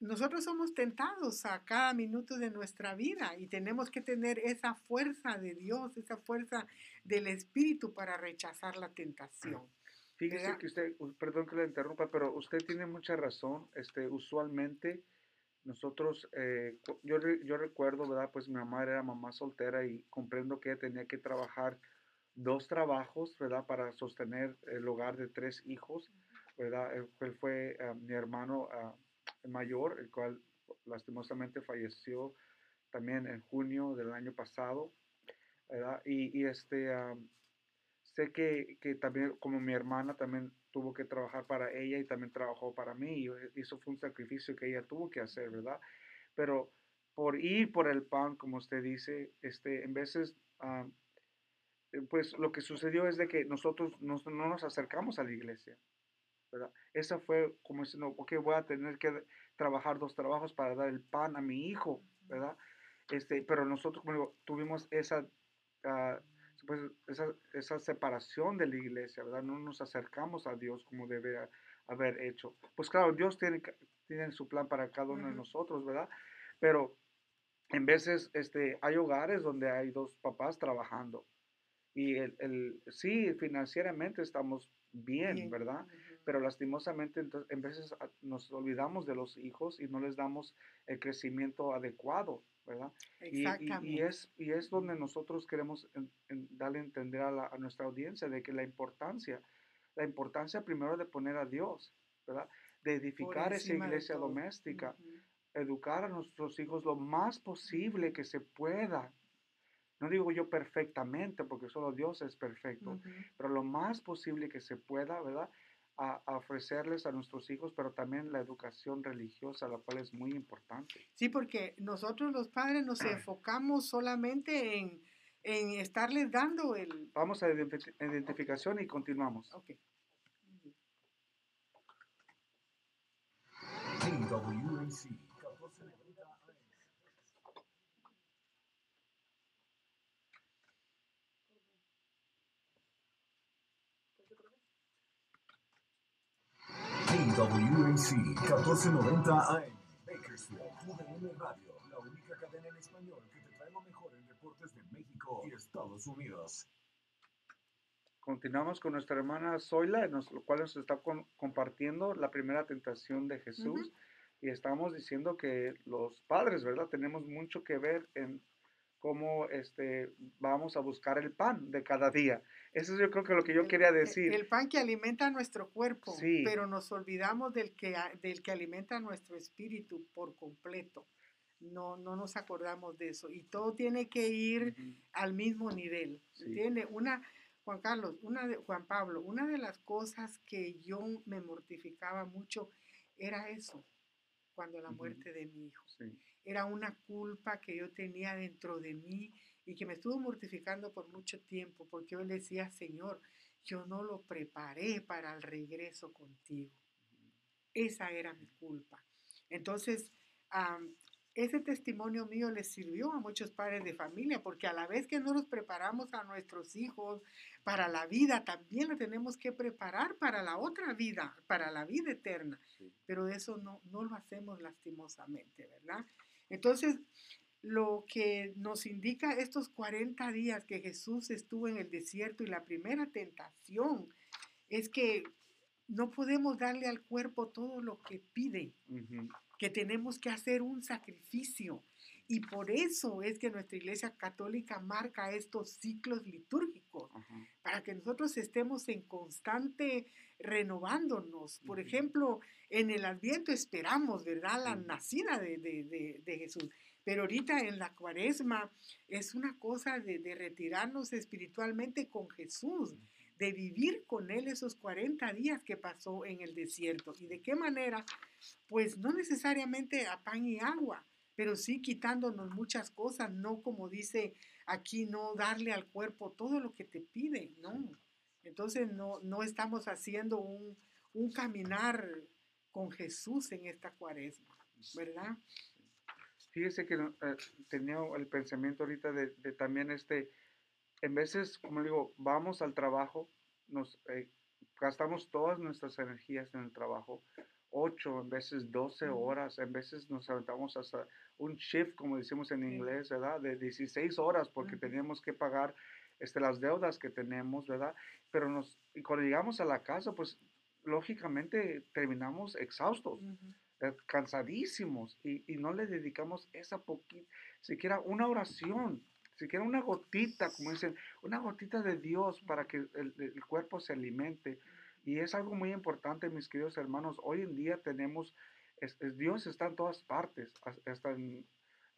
nosotros somos tentados a cada minuto de nuestra vida y tenemos que tener esa fuerza de Dios, esa fuerza del Espíritu para rechazar la tentación. [CLEARS THROAT] Fíjese ¿verdad? que usted, perdón que le interrumpa, pero usted tiene mucha razón. Este, usualmente nosotros, eh, yo, yo recuerdo, ¿verdad? Pues mi mamá era mamá soltera y comprendo que ella tenía que trabajar dos trabajos, ¿verdad? Para sostener el hogar de tres hijos, ¿verdad? Él, él fue ah, mi hermano ah, mayor, el cual lastimosamente falleció también en junio del año pasado. Y, este, ah, sé que, que también como mi hermana también tuvo que trabajar para ella y también trabajó para mí y e- eso fue un sacrificio que ella tuvo que hacer, ¿verdad? Pero por ir por el pan, como usted dice, este, en veces, eh, pues lo que sucedió es de que nosotros nos- no nos acercamos a la iglesia, ¿verdad? Esa fue como diciendo, ok, voy a tener que trabajar dos trabajos para dar el pan a mi hijo, ¿verdad? Este, pero nosotros, como digo, tuvimos esa, ah, pues, esa, esa separación de la iglesia, ¿verdad? No nos acercamos a Dios como debe a- haber hecho. Pues claro, Dios tiene, tiene su plan para cada uno de nosotros, ¿verdad? Pero en veces este, hay hogares donde hay dos papás trabajando. Y el, el- sí, financieramente estamos bien, Bien, ¿verdad? Pero lastimosamente entonces, en veces a- nos olvidamos de los hijos y no les damos el crecimiento adecuado, ¿verdad? Y, y- y Exactamente. es, y es donde nosotros queremos en- en darle a entender a, la- a nuestra audiencia de que la importancia, la importancia primero de poner a Dios, ¿verdad? De edificar esa iglesia doméstica, educar a nuestros hijos lo más posible que se pueda. No digo yo perfectamente, porque solo Dios es perfecto, pero lo más posible que se pueda, ¿verdad? A, a ofrecerles a nuestros hijos, pero también la educación religiosa, la cual es muy importante. Sí, porque nosotros los padres nos enfocamos solamente en, en estarles dando el... Vamos a identi- identificación y continuamos. TWAC 1490 AM. Bakersfield, UDN Radio, la única cadena en español que te trae lo mejor en deportes de México y Estados Unidos. Continuamos con nuestra hermana Zoila, nos- lo cual nos está con- compartiendo la primera tentación de Jesús. Y estamos diciendo que los padres, ¿verdad? Tenemos mucho que ver en cómo este, vamos a buscar el pan de cada día. Eso es yo creo que lo que yo El- quería el- decir. El pan que alimenta nuestro cuerpo, Sí. pero nos olvidamos del que, del que alimenta nuestro espíritu por completo. No, no nos acordamos de eso. Y todo tiene que ir Ujú. al mismo nivel. Sí. ¿Entiende? Una, Juan Carlos, una de, Juan Pablo, una de las cosas que yo me mortificaba mucho era eso, cuando la muerte de mi hijo. Sí. Era una culpa que yo tenía dentro de mí y que me estuvo mortificando por mucho tiempo, porque yo le decía, Señor, yo no lo preparé para el regreso contigo. Esa era mi culpa. Entonces, ese testimonio mío les sirvió a muchos padres de familia, porque a la vez que no los preparamos a nuestros hijos para la vida, también lo tenemos que preparar para la otra vida, para la vida eterna. Sí. Pero eso no, no lo hacemos lastimosamente, ¿verdad? Entonces, lo que nos indica estos 40 días que Jesús estuvo en el desierto y la primera tentación es que no podemos darle al cuerpo todo lo que pide que tenemos que hacer un sacrificio. Y por eso es que nuestra iglesia católica marca estos ciclos litúrgicos, para que nosotros estemos en constante renovándonos. Por ejemplo, en el Adviento esperamos, ¿verdad? La nacida de, de- de- de Jesús. Pero ahorita en la cuaresma es una cosa de, de retirarnos espiritualmente con Jesús, de vivir con Él esos 40 días que pasó en el desierto. ¿Y de qué manera? Pues no necesariamente a pan y agua, pero sí quitándonos muchas cosas, no como dice aquí, no darle al cuerpo todo lo que te pide, ¿no? Entonces no, no estamos haciendo un, un caminar con Jesús en esta cuaresma, ¿verdad? Fíjese que eh, tenía el pensamiento ahorita de, de también este, en veces, como digo, vamos al trabajo, nos eh, gastamos todas nuestras energías en el trabajo, 8, en veces 12 Ujú. horas, en veces nos aventamos hasta un shift, como decimos en inglés, ¿verdad? De 16 horas, porque teníamos que pagar este, las deudas que tenemos, ¿verdad? Pero nos, y cuando llegamos a la casa, pues lógicamente terminamos exhaustos, Ujú. eh, cansadísimos y, y no le dedicamos esa poquita, siquiera una oración, siquiera una gotita, como dicen, una gotita de Dios para que el, el cuerpo se alimente. Y es algo muy importante, mis queridos hermanos. Hoy en día tenemos, es- es- Dios está en todas partes, has- hasta en-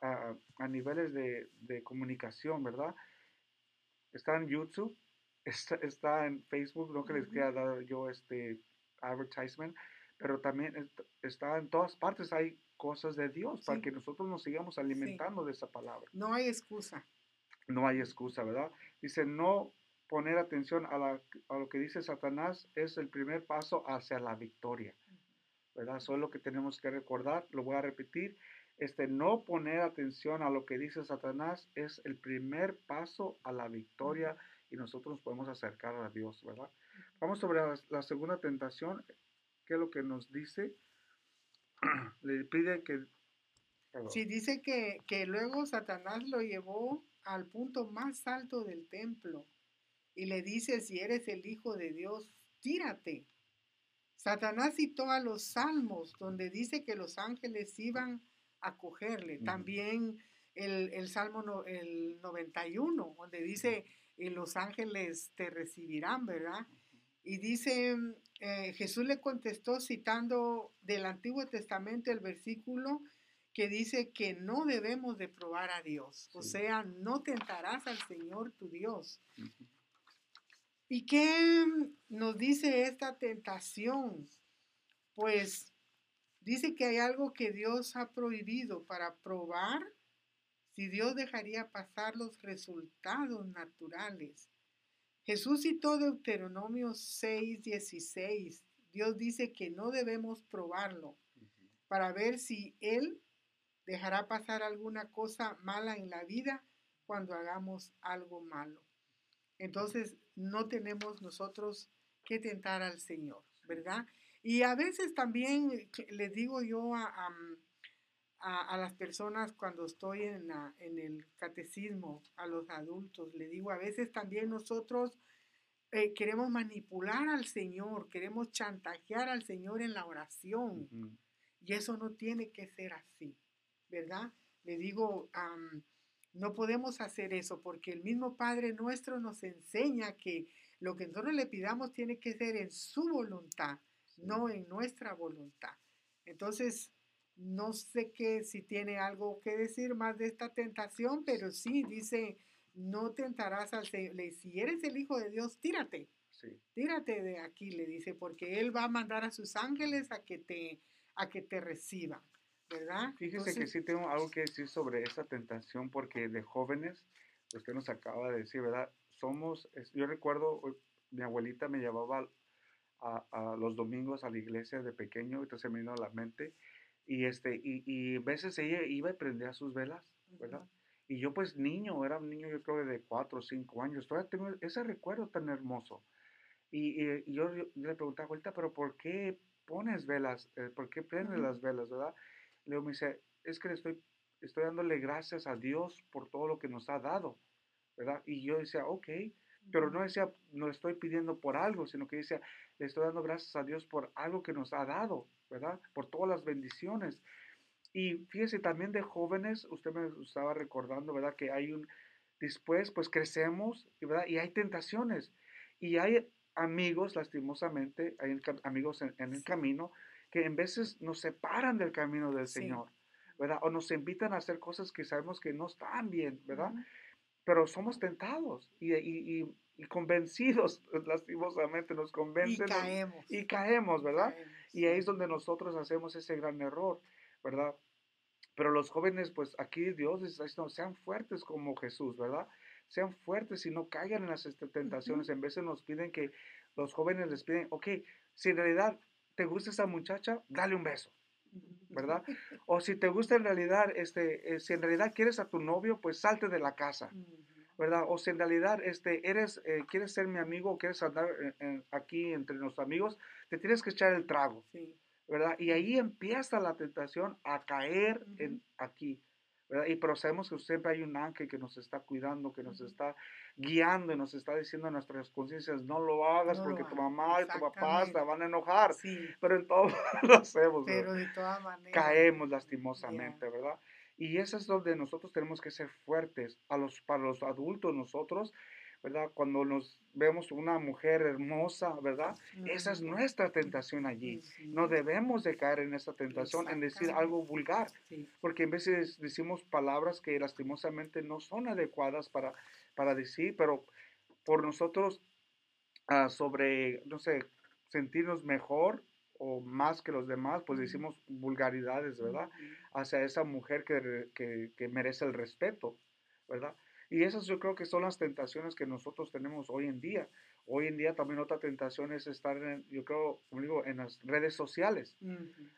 a, a niveles de, de comunicación, ¿verdad? Está en YouTube, [LAUGHS] está, está en Facebook, no que les quiera dar yo este advertisement, pero también est- está en todas partes, hay cosas de Dios para Sí. que nosotros nos sigamos alimentando de esa palabra No hay excusa. no hay excusa, ¿verdad? Dice, no poner atención a, la- a lo que dice Satanás es el primer paso hacia la victoria, ¿verdad? Eso es lo que tenemos que recordar, lo voy a repetir, este, no poner atención a lo que dice Satanás es el primer paso a la victoria y nosotros nos podemos acercar a Dios, ¿verdad? Vamos sobre la, la segunda tentación, ¿qué es lo que nos dice? [CLEARS THROAT] Le pide que... perdón. Sí, dice que, que luego Satanás lo llevó al punto más alto del templo y le dice, si eres el Hijo de Dios, tírate. Satanás citó a los salmos donde dice que los ángeles iban a cogerle. Ujú. También el, el Salmo no- el 91, donde dice, y los ángeles te recibirán, ¿verdad? Y dice, eh, Jesús le contestó citando del Antiguo Testamento el versículo que dice que no debemos de probar a Dios. O sea, no tentarás al Señor tu Dios. ¿Y qué nos dice esta tentación? Pues dice que hay algo que Dios ha prohibido para probar si Dios dejaría pasar los resultados naturales. Jesús citó Deuteronomio 6, 16. Dios dice que no debemos probarlo para ver si Él dejará pasar alguna cosa mala en la vida cuando hagamos algo malo. Entonces, no tenemos nosotros que tentar al Señor, ¿verdad? Y a veces también les digo yo a, a- a- a las personas cuando estoy en, la- en el catecismo, a los adultos, le digo, a veces también nosotros eh, queremos manipular al Señor, queremos chantajear al Señor en la oración. Y eso no tiene que ser así, ¿verdad? Le digo, am, no podemos hacer eso porque el mismo Padre nuestro nos enseña que lo que nosotros le pidamos tiene que ser en su voluntad, no en nuestra voluntad. Entonces, no sé qué si tiene algo que decir más de esta tentación, pero sí dice, no tentarás al Señor. Le- Si eres el Hijo de Dios, tírate Sí. tírate de aquí, le dice, porque él va a mandar a sus ángeles a que te, a que te reciban, ¿verdad? Fíjese que Entonces, sí tengo algo que decir sobre esa tentación, porque de jóvenes, usted nos acaba de decir, ¿verdad? Somos, yo recuerdo, mi abuelita me llevaba a, a los domingos a la iglesia de pequeño, entonces me vino a la mente, y, este, y, y veces ella iba y prendía sus velas, ¿verdad? Y yo pues niño, era un niño yo creo de cuatro o cinco años, todavía tengo ese recuerdo tan hermoso. Y, y- y yo, yo le preguntaba, abuelita, pero ¿por qué pones velas? Eh, ¿Por qué prendes las velas, verdad? Luego me dice, es que le estoy, estoy dándole gracias a Dios por todo lo que nos ha dado, ¿verdad? Y yo decía, ok, pero no decía, no estoy pidiendo por algo, sino que decía, le estoy dando gracias a Dios por algo que nos ha dado, ¿verdad? Por todas las bendiciones. Y fíjese, también de jóvenes, usted me estaba recordando, ¿verdad? Que hay un, después pues crecemos, ¿verdad? Y hay tentaciones. Y hay amigos, lastimosamente, hay amigos en, en el Sí. camino que en veces nos separan del camino del Sí. Señor, ¿verdad? O nos invitan a hacer cosas que sabemos que no están bien, ¿verdad? Pero somos tentados y, y- y- y convencidos, [LAUGHS] lastimosamente nos Y convencen. nos- caemos. y caemos, ¿verdad? caemos, Y ahí es donde nosotros hacemos ese gran error, ¿verdad? Pero los jóvenes, pues aquí Dios les está diciendo, sean fuertes como Jesús, ¿verdad? Sean fuertes y no caigan en las este, tentaciones. En vez de nos piden que los jóvenes les piden, ok, si en realidad te gusta esa muchacha, dale un beso, ¿verdad? O si te gusta en realidad, este, eh, si en realidad quieres a tu novio, pues salte de la casa. ¿verdad? O si en realidad este, eres, eh, quieres ser mi amigo o quieres andar eh, aquí entre los amigos, te tienes que echar el trago. Sí. ¿verdad? Y ahí empieza la tentación a caer en aquí, ¿verdad? Y pero sabemos que siempre hay un ángel que nos está cuidando, que nos está guiando y nos está diciendo a nuestras conciencias, no lo hagas No lo porque tu hagas, mamá y tu papá se van a enojar. Sí, Pero en todo [LAUGHS] lo hacemos, ¿verdad? pero de todas maneras. caemos lastimosamente, ¿verdad? Y eso es donde nosotros tenemos que ser fuertes. A los, para los adultos, nosotros, ¿verdad? Cuando nos vemos una mujer hermosa, ¿verdad? Esa es nuestra tentación allí. No debemos de caer en esa tentación, en decir algo vulgar, porque en veces decimos palabras que lastimosamente no son adecuadas para, para decir, pero por nosotros ah, sobre, no sé, sentirnos mejor o más que los demás, pues decimos vulgaridades, ¿verdad? Hacia esa mujer que, que, que merece el respeto, ¿verdad? Y esas yo creo que son las tentaciones que nosotros tenemos hoy en día. Hoy en día también otra tentación es estar, en, yo creo, como digo, en las redes sociales.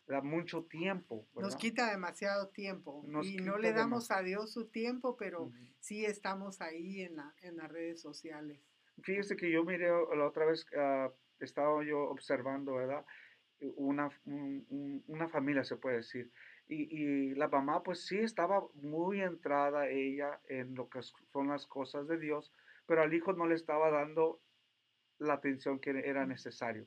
¿verdad? Mucho tiempo, Nos quita demasiado tiempo Nos y no le damos a Dios su tiempo, pero sí estamos ahí en, la, en las redes sociales. Fíjese que yo miré la otra vez, ah, estaba yo observando, ¿verdad? Una, un- un- una familia, se puede decir. Y, y la mamá, pues sí, estaba muy entrada ella en lo que son las cosas de Dios, pero al hijo no le estaba dando la atención que era necesario.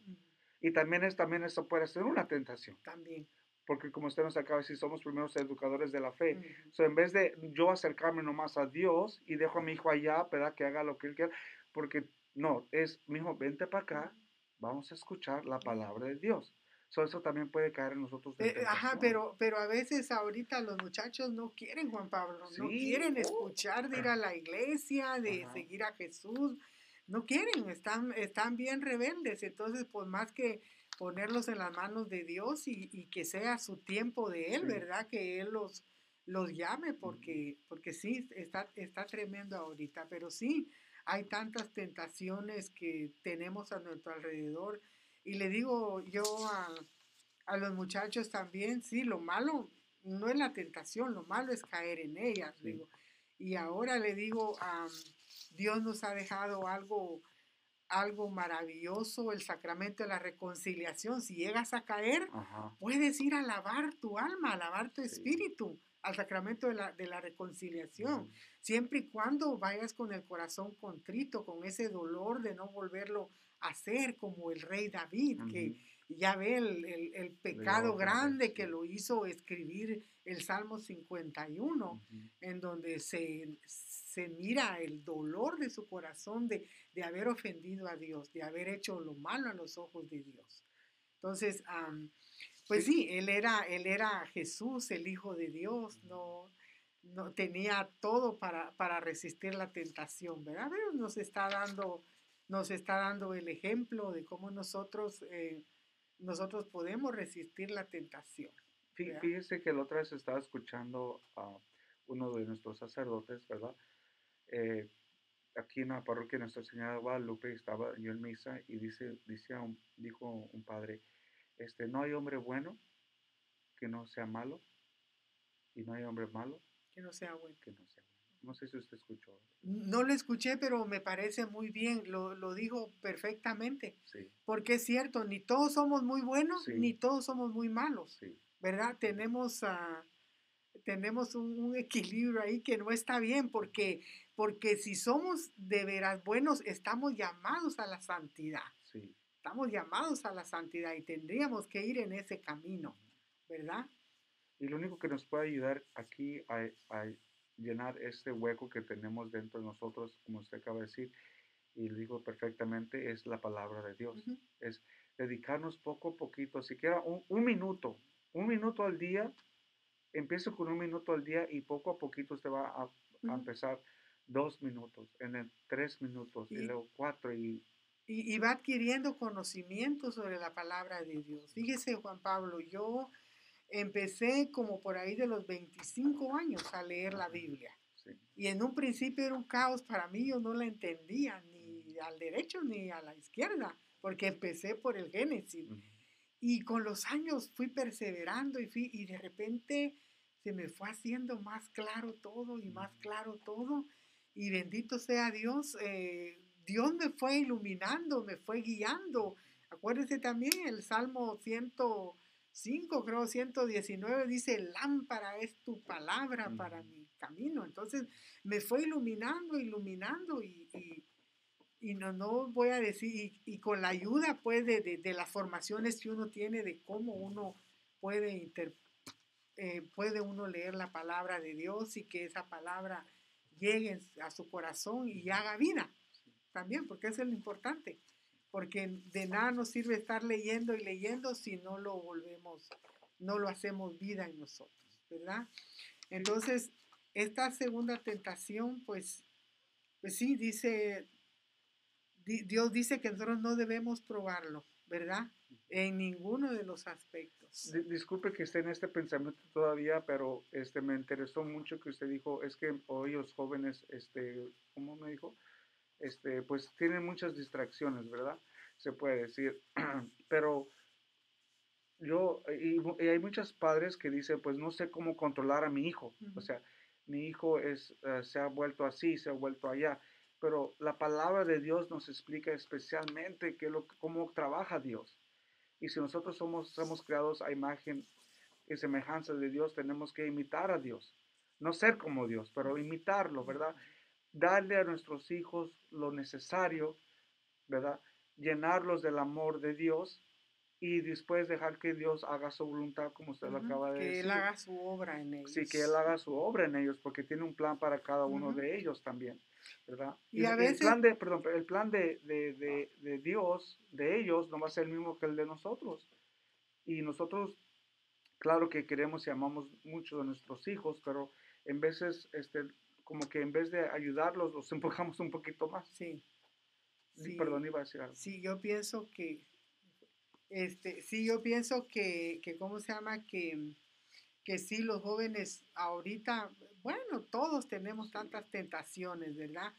Y también, es, también eso puede ser una tentación, También. porque como usted nos acaba de decir, somos primeros educadores de la fe. Ujú. So, en vez de yo acercarme nomás a Dios y dejo a mi hijo allá, ¿verdad? Que haga lo que él quiera, porque no, es, mi hijo, vente para acá, vamos a escuchar la palabra de Dios. So, eso también puede caer en nosotros. en Eh, ajá, pero, pero a veces ahorita los muchachos no quieren, Juan Pablo, no Sí, quieren oh. escuchar de ir a la iglesia, de Ajá. seguir a Jesús, no quieren, están, están bien rebeldes, entonces pues más que ponerlos en las manos de Dios y, y que sea su tiempo de Él, Sí. ¿verdad? Que Él los, los llame, porque, porque sí, está, está tremendo ahorita, pero sí, hay tantas tentaciones que tenemos a nuestro alrededor. Y le digo yo a, a los muchachos también, sí, lo malo no es la tentación, lo malo es caer en ellas. Sí. digo. Y ahora le digo, am, Dios nos ha dejado algo, algo maravilloso, el sacramento de la reconciliación. Si llegas a caer, Ajá. puedes ir a lavar tu alma, a lavar tu Sí. espíritu, al sacramento de la, de la reconciliación siempre y cuando vayas con el corazón contrito, con ese dolor de no volverlo a hacer como el rey David, que ya ve el, el- el pecado ojo, grande que lo hizo escribir el Salmo 51, Ujú. en donde se, se mira el dolor de su corazón de, de haber ofendido a Dios, de haber hecho lo malo a los ojos de Dios. Entonces, am, pues sí, él era, él era Jesús, el Hijo de Dios, no, no tenía todo para, para resistir la tentación, ¿verdad? Pero nos está dando, nos está dando el ejemplo de cómo nosotros, eh, nosotros podemos resistir la tentación. ¿verdad? Fíjese que la otra vez estaba escuchando a uno de nuestros sacerdotes, ¿verdad? Eh, aquí en la parroquia de Nuestra Señora de Guadalupe estaba yo en misa y dice, dice un- dijo un padre, este, no hay hombre bueno que no sea malo y no hay hombre malo Que no sea bueno. que no sea bueno. No sé si usted escuchó. No lo escuché, pero me parece muy bien, lo, lo dijo perfectamente, Sí, porque es cierto, ni todos somos muy buenos, Sí. ni todos somos muy malos. sí, ¿verdad? Tenemos, ah, tenemos un, un equilibrio ahí que no está bien, porque, porque si somos de veras buenos, estamos llamados a la santidad, sí. estamos llamados a la santidad y tendríamos que ir en ese camino, ¿verdad? Y lo único que nos puede ayudar aquí a, a llenar este hueco que tenemos dentro de nosotros, como usted acaba de decir, y lo dijo perfectamente, es la palabra de Dios. Es dedicarnos poco a poquito, siquiera un, un minuto, un minuto al día. Empiece con un minuto al día y poco a poquito usted va a, empezar dos minutos, en el tres minutos, y, Y- luego cuatro, y Y, y va adquiriendo conocimiento sobre la palabra de Dios. Fíjese, Juan Pablo, yo empecé como por ahí de los 25 años a leer la Biblia. sí, Y en un principio era un caos para mí, yo no la entendía ni al derecho ni a la izquierda, porque empecé por el Génesis. ujú, Y con los años fui perseverando y, fui, y de repente se me fue haciendo más claro todo y más claro todo. Y bendito sea Dios, eh, Dios me fue iluminando, me fue guiando. Acuérdense también el Salmo 100, 5, creo 119, dice, lámpara es tu palabra para mi camino. Entonces me fue iluminando, iluminando y, y- y no, no voy a decir, y, y con la ayuda pues de, de- de las formaciones que uno tiene de cómo uno puede inter- eh, puede uno leer la palabra de Dios y que esa palabra llegue a su corazón y haga vida también, porque eso es lo importante. Porque de nada nos sirve estar leyendo y leyendo si no lo volvemos, no lo hacemos vida en nosotros, ¿verdad? Entonces, esta segunda tentación, pues, pues sí, dice, di- Dios dice que nosotros no debemos probarlo, ¿verdad? En ninguno de los aspectos. Di- Disculpe que esté en este pensamiento todavía, pero este me interesó mucho que usted dijo, es que hoy los jóvenes, este, ¿cómo me dijo? Este, pues tienen muchas distracciones, ¿verdad? Se puede decir. [CLEARS THROAT] Pero yo, y, hay muchos padres que dicen, pues no sé cómo controlar a mi hijo. O sea, mi hijo es, eh, se ha vuelto así, se ha vuelto allá. Pero la palabra de Dios nos explica especialmente qué es lo, cómo trabaja Dios. Y si nosotros somos, somos creados a imagen y semejanza de Dios, tenemos que imitar a Dios. No ser como Dios, pero imitarlo, ¿verdad? Darle a nuestros hijos lo necesario, ¿verdad? Llenarlos del amor de Dios y después dejar que Dios haga su voluntad, como usted lo acaba de que decir. Él haga su obra en ellos. Sí, que Él haga su obra en ellos, porque tiene un plan para cada uno de ellos también, ¿verdad? Y a el- veces- el plan de, perdón, el plan de, de, de, de Dios, de ellos, no va a ser el mismo que el de nosotros. Y nosotros, claro que queremos y amamos mucho a nuestros hijos, pero en veces, este, como que en vez de ayudarlos, los [LAUGHS] empujamos un poquito más. Sí. Sí. Perdón, iba a decir algo. Sí, yo pienso que, este, sí, yo pienso que, que ¿cómo se llama? Que, que sí, los jóvenes ahorita, bueno, todos tenemos tantas tentaciones, ¿verdad?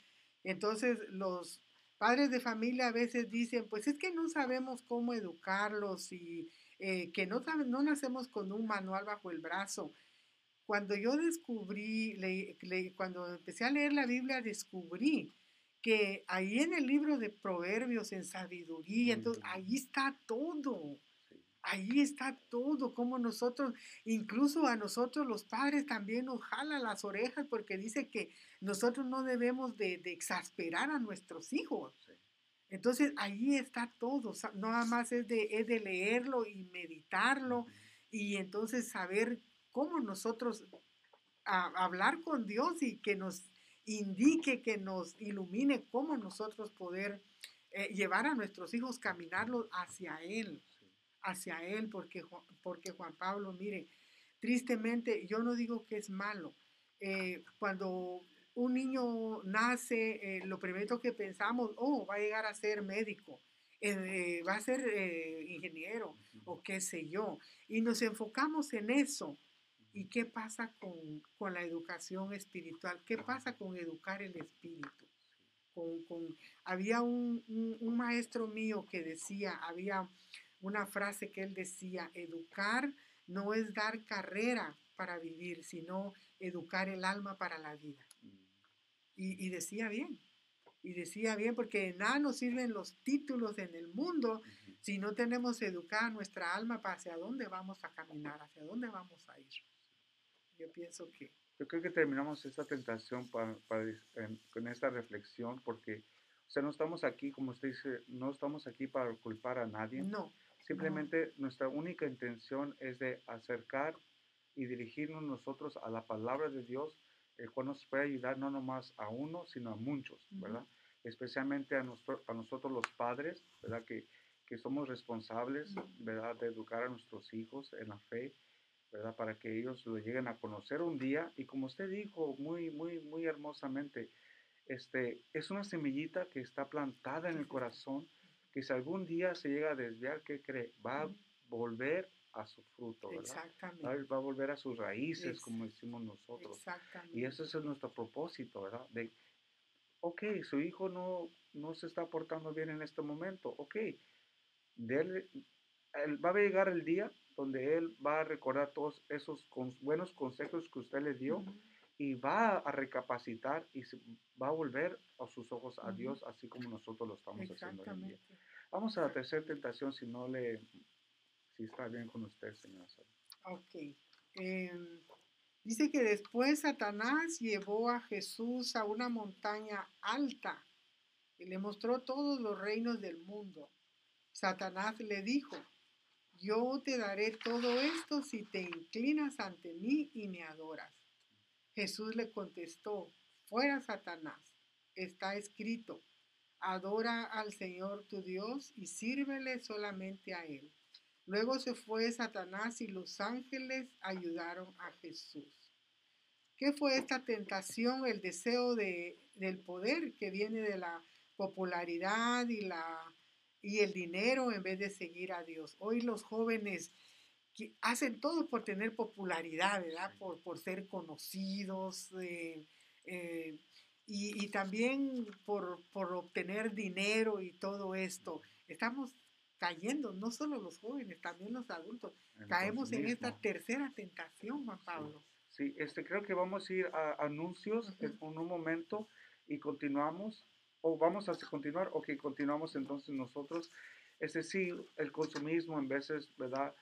Entonces, los padres de familia a veces dicen, pues es que no sabemos cómo educarlos y eh, que no, no nacemos con un manual bajo el brazo. Cuando yo descubrí, le- le- cuando empecé a leer la Biblia, descubrí que ahí en el libro de Proverbios, en sabiduría, entonces ahí está todo. Ahí está todo, como nosotros, incluso a nosotros los padres también nos jala las orejas porque dice que nosotros no debemos de, de exasperar a nuestros hijos. Entonces ahí está todo, nada más es de, es de leerlo y meditarlo y entonces saber cómo nosotros a- hablar con Dios y que nos indique, que nos ilumine cómo nosotros poder eh, llevar a nuestros hijos, caminarlos hacia Él, hacia Él, porque, porque Juan Pablo, mire, tristemente, yo no digo que es malo. eh, cuando un niño nace, eh, lo primero que pensamos, oh, va a llegar a ser médico, eh, va a ser ingeniero o qué sé yo. Y nos enfocamos en eso. ¿Y qué pasa con, con la educación espiritual? ¿Qué pasa con educar el espíritu? Con, con- había un, un- un maestro mío que decía, había una frase que él decía, educar no es dar carrera para vivir, sino educar el alma para la vida. Y, y decía bien, y decía bien, porque de nada nos sirven los títulos en el mundo si no tenemos educada nuestra alma para hacia dónde vamos a caminar, hacia dónde vamos a ir. Yo pienso que Yo creo que terminamos esta tentación para, para- en- con esta reflexión porque, o sea, no estamos aquí, como usted dice, no estamos aquí para culpar a nadie. no, Simplemente nuestra única intención es de acercar y dirigirnos nosotros a la palabra de Dios, el cual nos puede ayudar no nomás a uno, sino a muchos. ¿verdad? Especialmente a, nuestro- a nosotros los padres, ¿verdad? Que, que somos responsables. ¿verdad? De educar a nuestros hijos en la fe, ¿verdad? Para que ellos lo lleguen a conocer un día. Y como usted dijo muy, muy, muy hermosamente, este, es una semillita que está plantada en el corazón, que si algún día se llega a desviar, ¿qué cree? Va a volver a su fruto, ¿verdad? exactamente. Va, a volver a sus raíces, Es- como decimos nosotros. Exactamente. Y ese es nuestro propósito, ¿verdad? De, ok, su hijo no, no se está portando bien en este momento, ok, dele- él- va a llegar el día donde él va a recordar todos esos con- buenos consejos que usted le dio y va a recapacitar y se- va a volver a sus ojos a. Dios, así como nosotros lo estamos haciendo hoy en día. Vamos a la tercera tentación, si no le, si está bien con usted, señor. Ok. Em, dice que después Satanás llevó a Jesús a una montaña alta y le mostró todos los reinos del mundo. Satanás le dijo, yo te daré todo esto si te inclinas ante mí y me adoras. Jesús le contestó, fuera Satanás, está escrito, adora al Señor tu Dios y sírvele solamente a Él. Luego se fue Satanás y los ángeles ayudaron a Jesús. ¿Qué fue esta tentación? El deseo de, del poder que viene de la popularidad y, la, y el dinero en vez de seguir a Dios. Hoy los jóvenes que hacen todo por tener popularidad, ¿verdad? Por, por ser conocidos eh, eh, y, y, también por, por obtener dinero y todo esto. Estamos cayendo, no solo los jóvenes, también los adultos. Caemos en esta tercera tentación, Juan Pablo. Sí, este, creo que vamos a ir a anuncios Ujú. en en un momento y continuamos, o vamos a continuar, o que continuamos entonces nosotros. Es decir, el consumismo en veces, ¿verdad?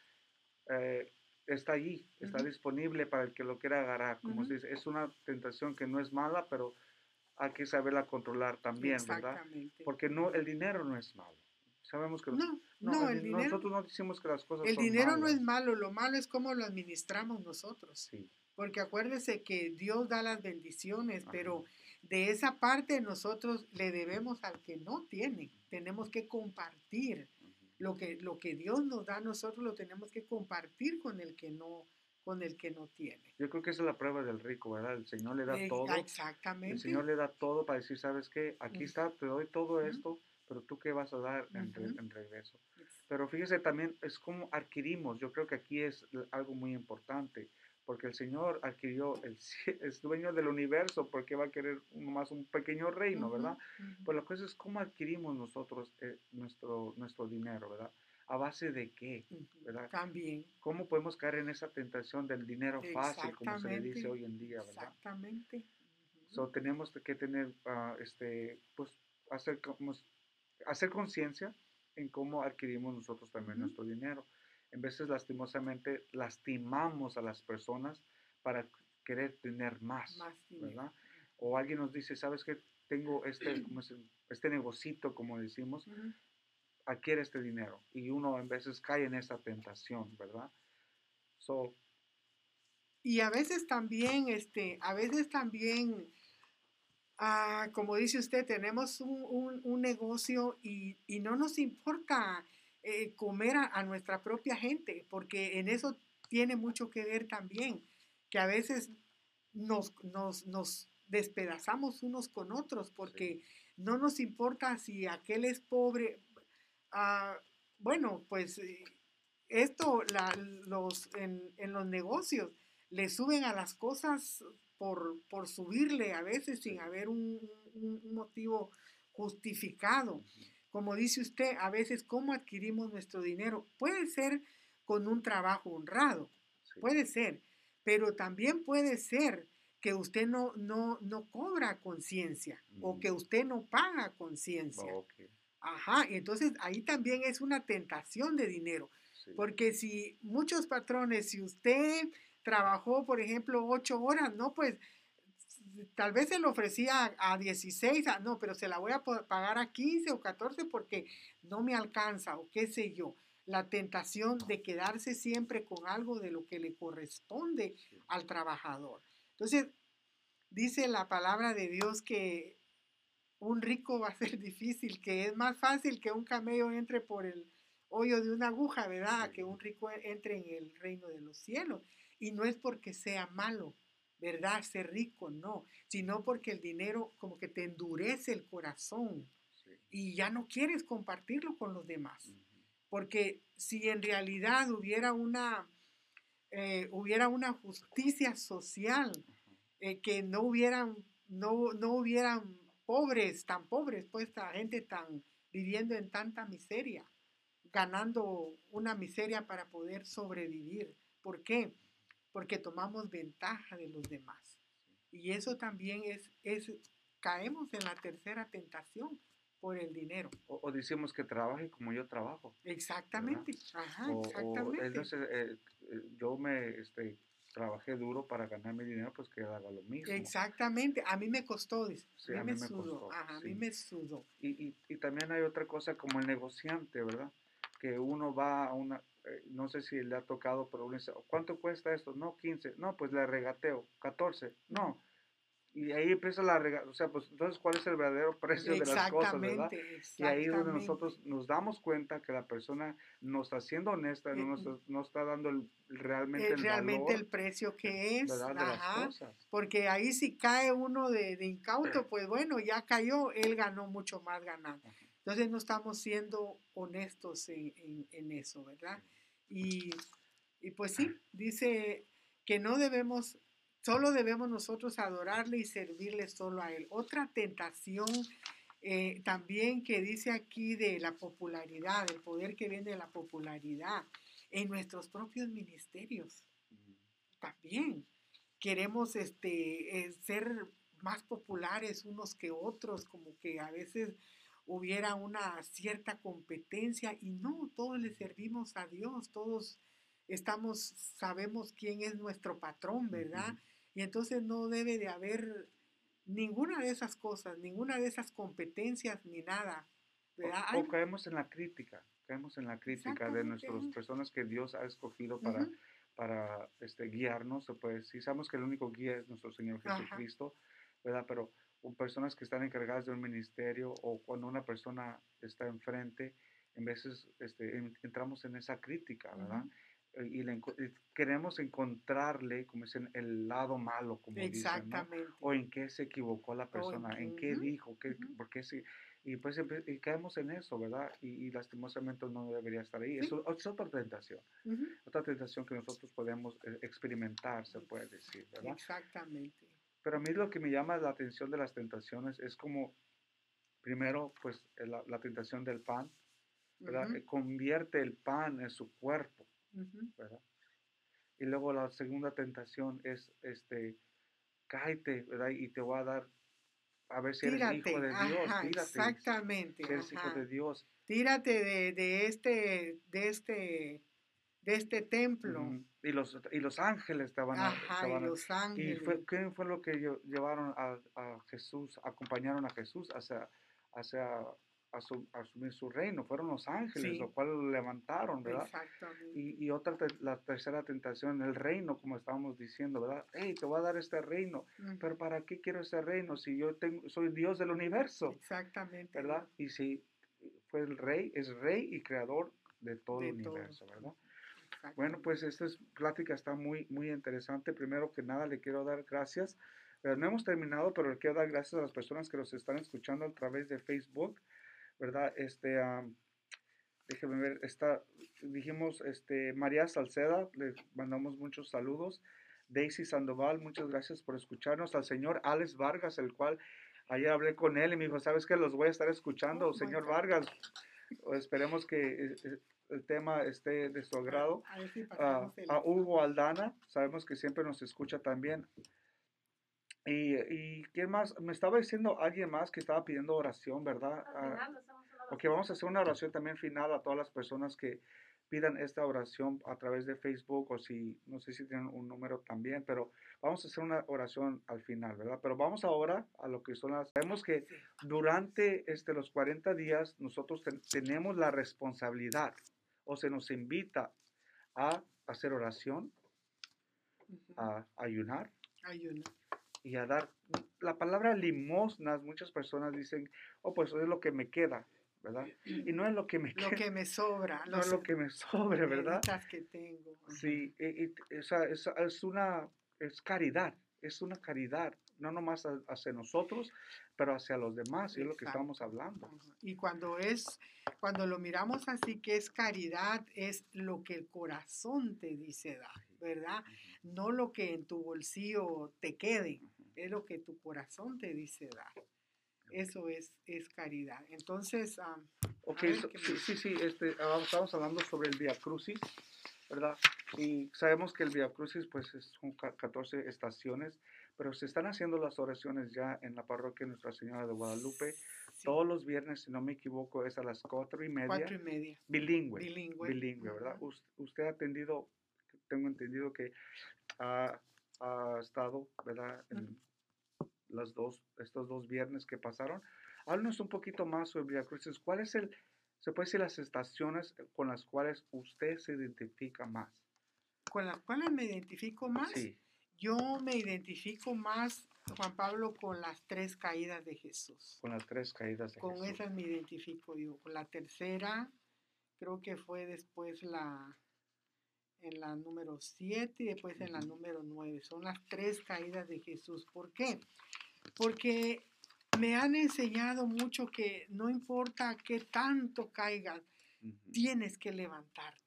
Eh, está allí, está Ujú. disponible para el que lo quiera agarrar. Como Ujú. se dice, es una tentación que no es mala, pero hay que saberla controlar también, ¿verdad? Porque no, el dinero no es malo. Sabemos que No, no, el di- dinero, nosotros no decimos que las cosas el son dinero no es malas. malo, lo malo es cómo lo administramos nosotros. Sí, Porque acuérdese que Dios da las bendiciones, Ajá. pero de esa parte nosotros le debemos al que no tiene. Tenemos que compartir lo que, lo que Dios nos da, nosotros lo tenemos que compartir con el que no, con el que no tiene. Yo creo que esa es la prueba del rico, ¿verdad? El Señor le da Eh, todo. Exactamente. El Señor le da todo para decir, ¿sabes qué? Aquí está, te doy todo esto, pero tú qué vas a dar en, regreso. Pero fíjese también, es como adquirimos. Yo creo que aquí es algo muy importante, porque el Señor adquirió, el, es dueño del universo, porque va a querer más un pequeño reino, ¿verdad? Pues la cosa es cómo adquirimos nosotros eh, nuestro, nuestro dinero, ¿verdad? ¿A base de qué? ¿verdad? También. ¿Cómo podemos caer en esa tentación del dinero fácil, como se le dice hoy en día, ¿verdad? Exactamente. Ujú. So, tenemos que tener, ah, este, pues, hacer, como- hacer conciencia en cómo adquirimos nosotros también nuestro dinero. En veces, lastimosamente, lastimamos a las personas para querer tener más, Más. ¿verdad? O alguien nos dice, ¿sabes qué? Tengo este, como es, este negocito, como decimos, Ujú. adquiere este dinero. Y uno en veces cae en esa tentación, ¿verdad? So, Y a veces también, este, a veces también, ah, como dice usted, tenemos un, un- un negocio y, y no nos importa eh, comer a, a nuestra propia gente, porque en eso tiene mucho que ver también, que a veces nos, nos, nos despedazamos unos con otros, porque no nos importa si aquel es pobre. ah, bueno, pues eh, esto la- los, en, en los negocios le suben a las cosas por, por subirle a veces sin haber un, un- un motivo justificado. Como dice usted, a veces cómo adquirimos nuestro dinero. Puede ser con un trabajo honrado, sí. puede ser, pero también puede ser que usted no, no, no cobra conciencia o Mm. que usted no paga conciencia. Ajá, entonces ahí también es una tentación de dinero. sí. Porque si muchos patrones, si usted trabajó, por ejemplo, ocho horas, no, pues tal vez se lo ofrecía a, a 16, ah, no, pero se la voy a pagar a 15 o 14 porque no me alcanza o qué sé yo. La tentación de quedarse siempre con algo de lo que le corresponde al trabajador. Entonces, dice la palabra de Dios que un rico va a ser [LAUGHS] difícil, que es más fácil que un camello entre por el hoyo de una aguja, ¿verdad? Que un rico entre en el reino de los cielos. Y no es porque sea malo, ¿verdad? Ser rico, no, sino porque el dinero como que te endurece el corazón Sí. y ya no quieres compartirlo con los demás. Porque si en realidad hubiera una, eh, hubiera una justicia social, eh, que no hubieran, no, no hubieran pobres, tan pobres, pues, esta gente tan viviendo en tanta miseria, ganando una miseria para poder sobrevivir. ¿Por qué? Porque tomamos ventaja de los demás. Y eso también es, es caemos en la tercera tentación, por el dinero. O, o decimos que trabaje como yo trabajo. Exactamente. Ajá, O, o exactamente. no se- eh, eh, yo me este, trabajé duro para ganar mi dinero, pues que haga lo mismo. Exactamente. A mí me costó, dice. Sí, a a mí mí me sudó. costó, Ajá, a mí sí. me sudó. Y, y, y también hay otra cosa como el negociante, ¿verdad? Que uno va a una, eh, no sé si le ha tocado, pero uno dice, ¿cuánto cuesta esto? No, 15. No, pues le regateo. 14. No. Y ahí empieza la rega, o sea, pues entonces, ¿cuál es el verdadero [LAUGHS] precio de las cosas, verdad? Y ahí es donde nosotros nos damos cuenta que la persona no está siendo honesta, no, nos, no está dando el- realmente Es el realmente valor el precio que es. ¿verdad? de ajá, las cosas. Porque ahí si cae uno de, de incauto, [CLEARS THROAT] pues bueno, ya cayó, él ganó mucho más ganando. Ajá. Entonces no estamos siendo honestos en, en- en eso, ¿verdad? Y, y pues sí, [CLEARS THROAT] dice que no debemos, solo debemos nosotros adorarle y servirle solo a él. Otra tentación eh, también que dice aquí de la popularidad, el poder que viene de la popularidad en nuestros propios ministerios también queremos este, eh, ser más populares unos que otros, como que a veces hubiera una cierta competencia y no, todos le servimos a Dios, todos estamos, sabemos quién es nuestro patrón, ¿verdad? Ujú. Y entonces no debe de haber ninguna de esas cosas, ninguna de esas competencias ni nada, ¿verdad? O, o caemos en la crítica, caemos en la crítica de nuestras ajá. personas que Dios ha escogido para, Ujú. para este, guiarnos, puede decir. Sabemos que el único guía es nuestro Señor Ajá. Jesucristo, ¿verdad? Pero o personas que están encargadas de un ministerio o cuando una persona está enfrente, en veces este, en- entramos en esa crítica, ¿verdad? Eh, Y, le y queremos encontrarle, como dicen, el lado malo, como dicen, ¿no? Exactamente. o en qué se equivocó la persona, en qué, dijo, qué, ujú. por qué sí. Y pues y caemos en eso, ¿verdad? Y, y lastimosamente no debería estar ahí. Sí. Eso es otra tentación, Ujú. otra tentación que nosotros podemos eh, experimentar, se puede decir, ¿verdad? Exactamente. Pero a mí lo que me llama la atención de las tentaciones es como, primero, pues eh, la, la tentación del pan, ¿verdad? Eh, Convierte el pan en su cuerpo. ¿verdad? Y luego la segunda tentación es, este, cáete, ¿verdad? Y te voy a dar, a ver si eres Tírate, hijo de Dios, ajá, tírate. exactamente. Si eres hijo de Dios. Tírate de, de este, de este, de este templo. Y los, y los ángeles a... Ajá, y a- los y ángeles. fue, ¿qué fue lo que lle- llevaron a, a Jesús, acompañaron a Jesús hacia, hacia asu- asumir su reino? Fueron los ángeles, Sí. lo cual lo levantaron, ¿verdad? Exactamente. Y, y otra, la tercera tentación, el reino, como estábamos diciendo, ¿verdad? Hey, te voy a dar este reino, pero ¿para qué quiero ese reino si yo tengo, soy Dios del universo, Exactamente. ¿verdad? Y si fue el rey, es rey y creador de todo el todo. universo, ¿verdad? Bueno, pues esta es- plática está muy, muy interesante. Primero que nada, le quiero dar gracias. Eh, no hemos terminado, pero le quiero dar gracias a las personas que nos están escuchando a través de Facebook, ¿verdad? Este, déjeme ver, está, dijimos, este, María Salceda, le mandamos muchos saludos. Daisy Sandoval, muchas gracias por escucharnos. Al señor Alex Vargas, el cual ayer hablé con él y me dijo, ¿sabes qué? Los voy a estar escuchando, Oh, señor. Vargas. Esperemos que eh, eh, el tema esté de su agrado A ver si a, pasamos el- a Hugo Aldana, sabemos que siempre nos escucha también. Y, y ¿quién más? Me estaba diciendo alguien más que estaba pidiendo oración, ¿verdad? Ah, final ok, oración. vamos a hacer una oración también final a todas las personas que pidan esta oración a través de Facebook o si, no sé si tienen un número también, pero vamos a hacer una oración al final, ¿verdad? Pero vamos ahora a lo que son las... Sabemos que durante este, los 40 días nosotros ten- tenemos la responsabilidad o se nos invita a hacer oración, a ayunar y a dar la palabra limosnas. Muchas personas dicen, oh, pues eso es lo que me queda, ¿verdad? Y no es lo que me [CLEARS THROAT] Lo queda, que me sobra. no es lo que me sobre, ¿verdad? moneditas que tengo. Sí, y- y- o sea, es, es una es caridad, es una caridad, no nomás hacia nosotros, pero hacia los demás, y es lo que estamos hablando. Ajá. Y cuando es, cuando lo miramos así que es caridad, es lo que el corazón te dice dar, ¿verdad? No lo que en tu bolsillo te quede, es lo que tu corazón te dice dar. Eso es, es caridad. Entonces, ah, Ok, ver, so- ¿qué sí, sí, sí, este, ah, estamos hablando sobre el Via Crucis, ¿verdad? Y sabemos que el Via Crucis, pues, es- son ca- 14 estaciones, pero se están haciendo las oraciones ya en la parroquia Nuestra Señora de Guadalupe. Sí, Todos los viernes, si no me equivoco, es a las cuatro y media. cuatro y media. bilingüe. Bilingüe. Bilingüe, ¿verdad? Usted ha atendido, tengo entendido que ha, ha estado, ¿verdad? En las dos, estos dos viernes que pasaron. Háblanos un poquito más sobre Via Crucis. ¿Cuál es el, se puede decir, las estaciones con las cuales usted se identifica más? Con las cuales me identifico más. Sí, Yo me identifico más, Juan Pablo, con las tres caídas de Jesús. con las tres caídas de Con Jesús. esas me identifico yo. Con la tercera, creo que fue después la en la número 7 y después en la número 9. Son las tres caídas de Jesús. ¿Por qué? Porque me han enseñado mucho que no importa qué tanto caigas, tienes que levantarte.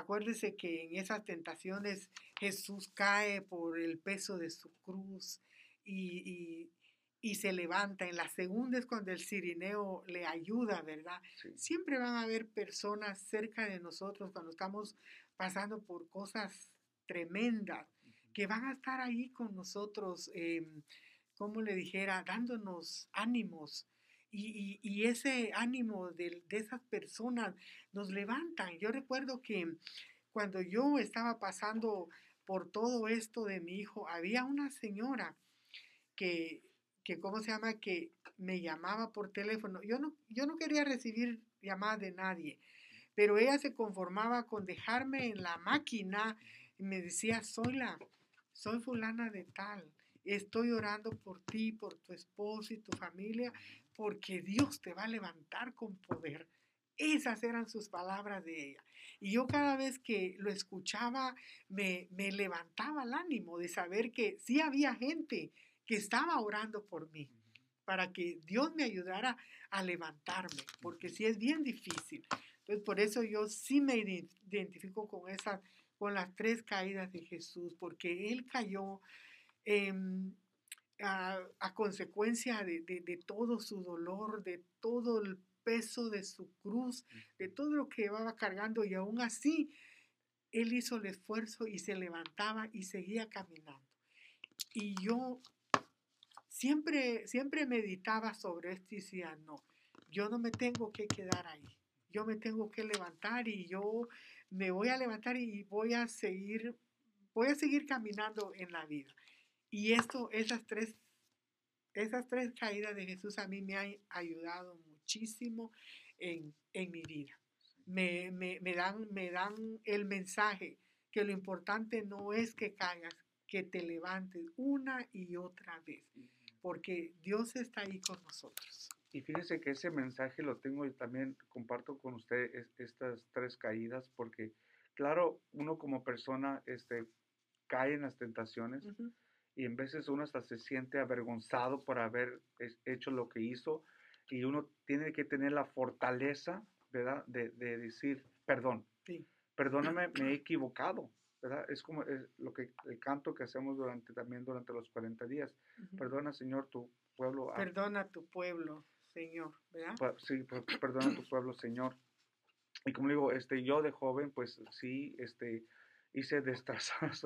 Acuérdese que en esas tentaciones Jesús cae por el peso de su cruz y, y- y se levanta. En la segunda es cuando el cirineo le ayuda, ¿verdad? Sí. Siempre van a haber personas cerca de nosotros cuando estamos pasando por cosas tremendas que van a estar ahí con nosotros, eh, como le dijera, dándonos ánimos. Y, y- ese ánimo de, esas personas nos levantan. Yo recuerdo que cuando yo estaba pasando por todo esto de mi hijo, había una señora que, que ¿cómo se llama? Que me llamaba por teléfono. Yo no, yo no quería recibir llamadas de nadie, pero ella se conformaba con dejarme en la máquina y me decía, soy la, soy fulana de tal, estoy orando por ti, por tu esposo y tu familia, porque Dios te va a levantar con poder. Esas eran sus palabras de ella. Y yo cada vez que lo escuchaba, me, me levantaba el ánimo de saber que sí había gente que estaba orando por mí, para que Dios me ayudara a levantarme, porque sí es bien difícil. Entonces, por eso yo sí me ide- identifico con esas, con las tres caídas de Jesús, porque Él cayó em, a, a consecuencia de, de- de todo su dolor, de todo el peso de su cruz, de todo lo que llevaba cargando y aún así Él hizo el esfuerzo y se levantaba y seguía caminando. Y yo siempre, siempre meditaba sobre esto y decía, no, yo no me tengo que quedar ahí, yo me tengo que levantar y yo me voy a levantar y voy a seguir, voy a seguir caminando en la vida. Y esto, esas tres, esas tres caídas de Jesús a mí me han ayudado muchísimo en, en mi vida. Me, me, me dan, me dan el mensaje que lo importante no es que caigas, que te levantes una y otra vez, porque Dios está ahí con nosotros. Y fíjese que ese mensaje lo tengo y también comparto con usted es- estas tres caídas porque, claro, uno como persona este, cae en las tentaciones Ujú. Y en veces uno hasta se siente avergonzado por haber hecho lo que hizo y uno tiene que tener la fortaleza, ¿verdad? De, de decir, perdón, Sí. perdóname, me he [CLEARS THROAT] equivocado, ¿verdad? Es como es lo que el canto que hacemos durante también durante los 40 días. Ujú. Perdona, Señor, tu pueblo Perdona a tu pueblo, Señor, ¿verdad? Sí, per- perdona a tu pueblo, Señor. Y como digo, este, yo de joven, pues sí, este, hice [LAUGHS] destrozos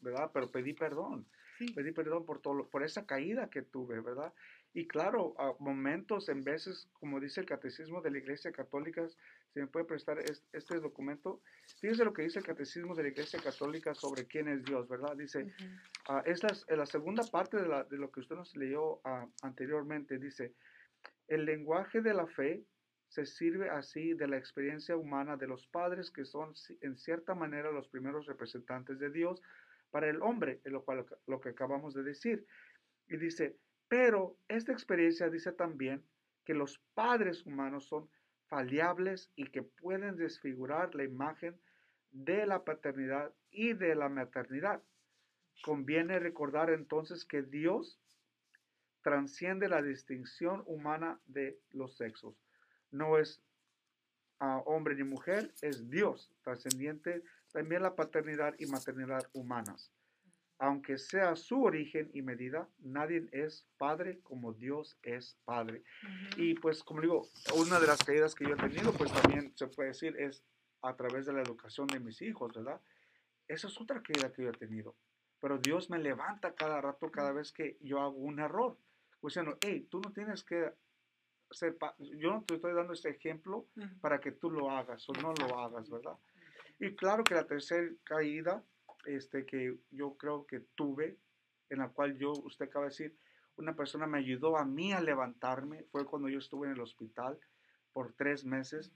¿verdad? Pero pedí perdón, Sí. pedí perdón por todo, por esa caída que tuve, ¿verdad? Y claro, a momentos, en veces, como dice el Catecismo de la Iglesia Católica, se me puede prestar es- este documento. Fíjese lo que dice el Catecismo de la Iglesia Católica sobre quién es Dios, ¿verdad? Dice, Ujú. Ah, es las- en la segunda parte de, la- de lo que usted nos leyó ah, anteriormente. Dice, el lenguaje de la fe se sirve así de la experiencia humana de los padres que son en cierta manera los primeros representantes de Dios para el hombre, en lo cual lo que acabamos de decir. Y dice, pero esta experiencia dice también que los padres humanos son faliables y que pueden desfigurar la imagen de la paternidad y de la maternidad. Conviene recordar entonces que Dios transciende la distinción humana de los sexos. No es ah, hombre ni mujer, es Dios, trascendiente también la paternidad y maternidad humanas. Aunque sea su origen y medida, nadie es padre como Dios es padre. Ujú. Y pues, como digo, una de las caídas que yo he tenido, pues también se puede decir, es a través de la educación de mis hijos, ¿verdad? Esa es otra caída que yo he tenido. Pero Dios me levanta cada rato, cada vez que yo hago un error. Diciendo, hey, tú no tienes que ser, yo no te estoy dando este ejemplo Ujú. para que tú lo hagas o no lo hagas, ¿verdad? Y claro que la tercera caída este, que yo creo que tuve, en la cual yo, usted acaba de decir, una persona me ayudó a mí a levantarme, fue cuando yo estuve en el hospital por tres meses,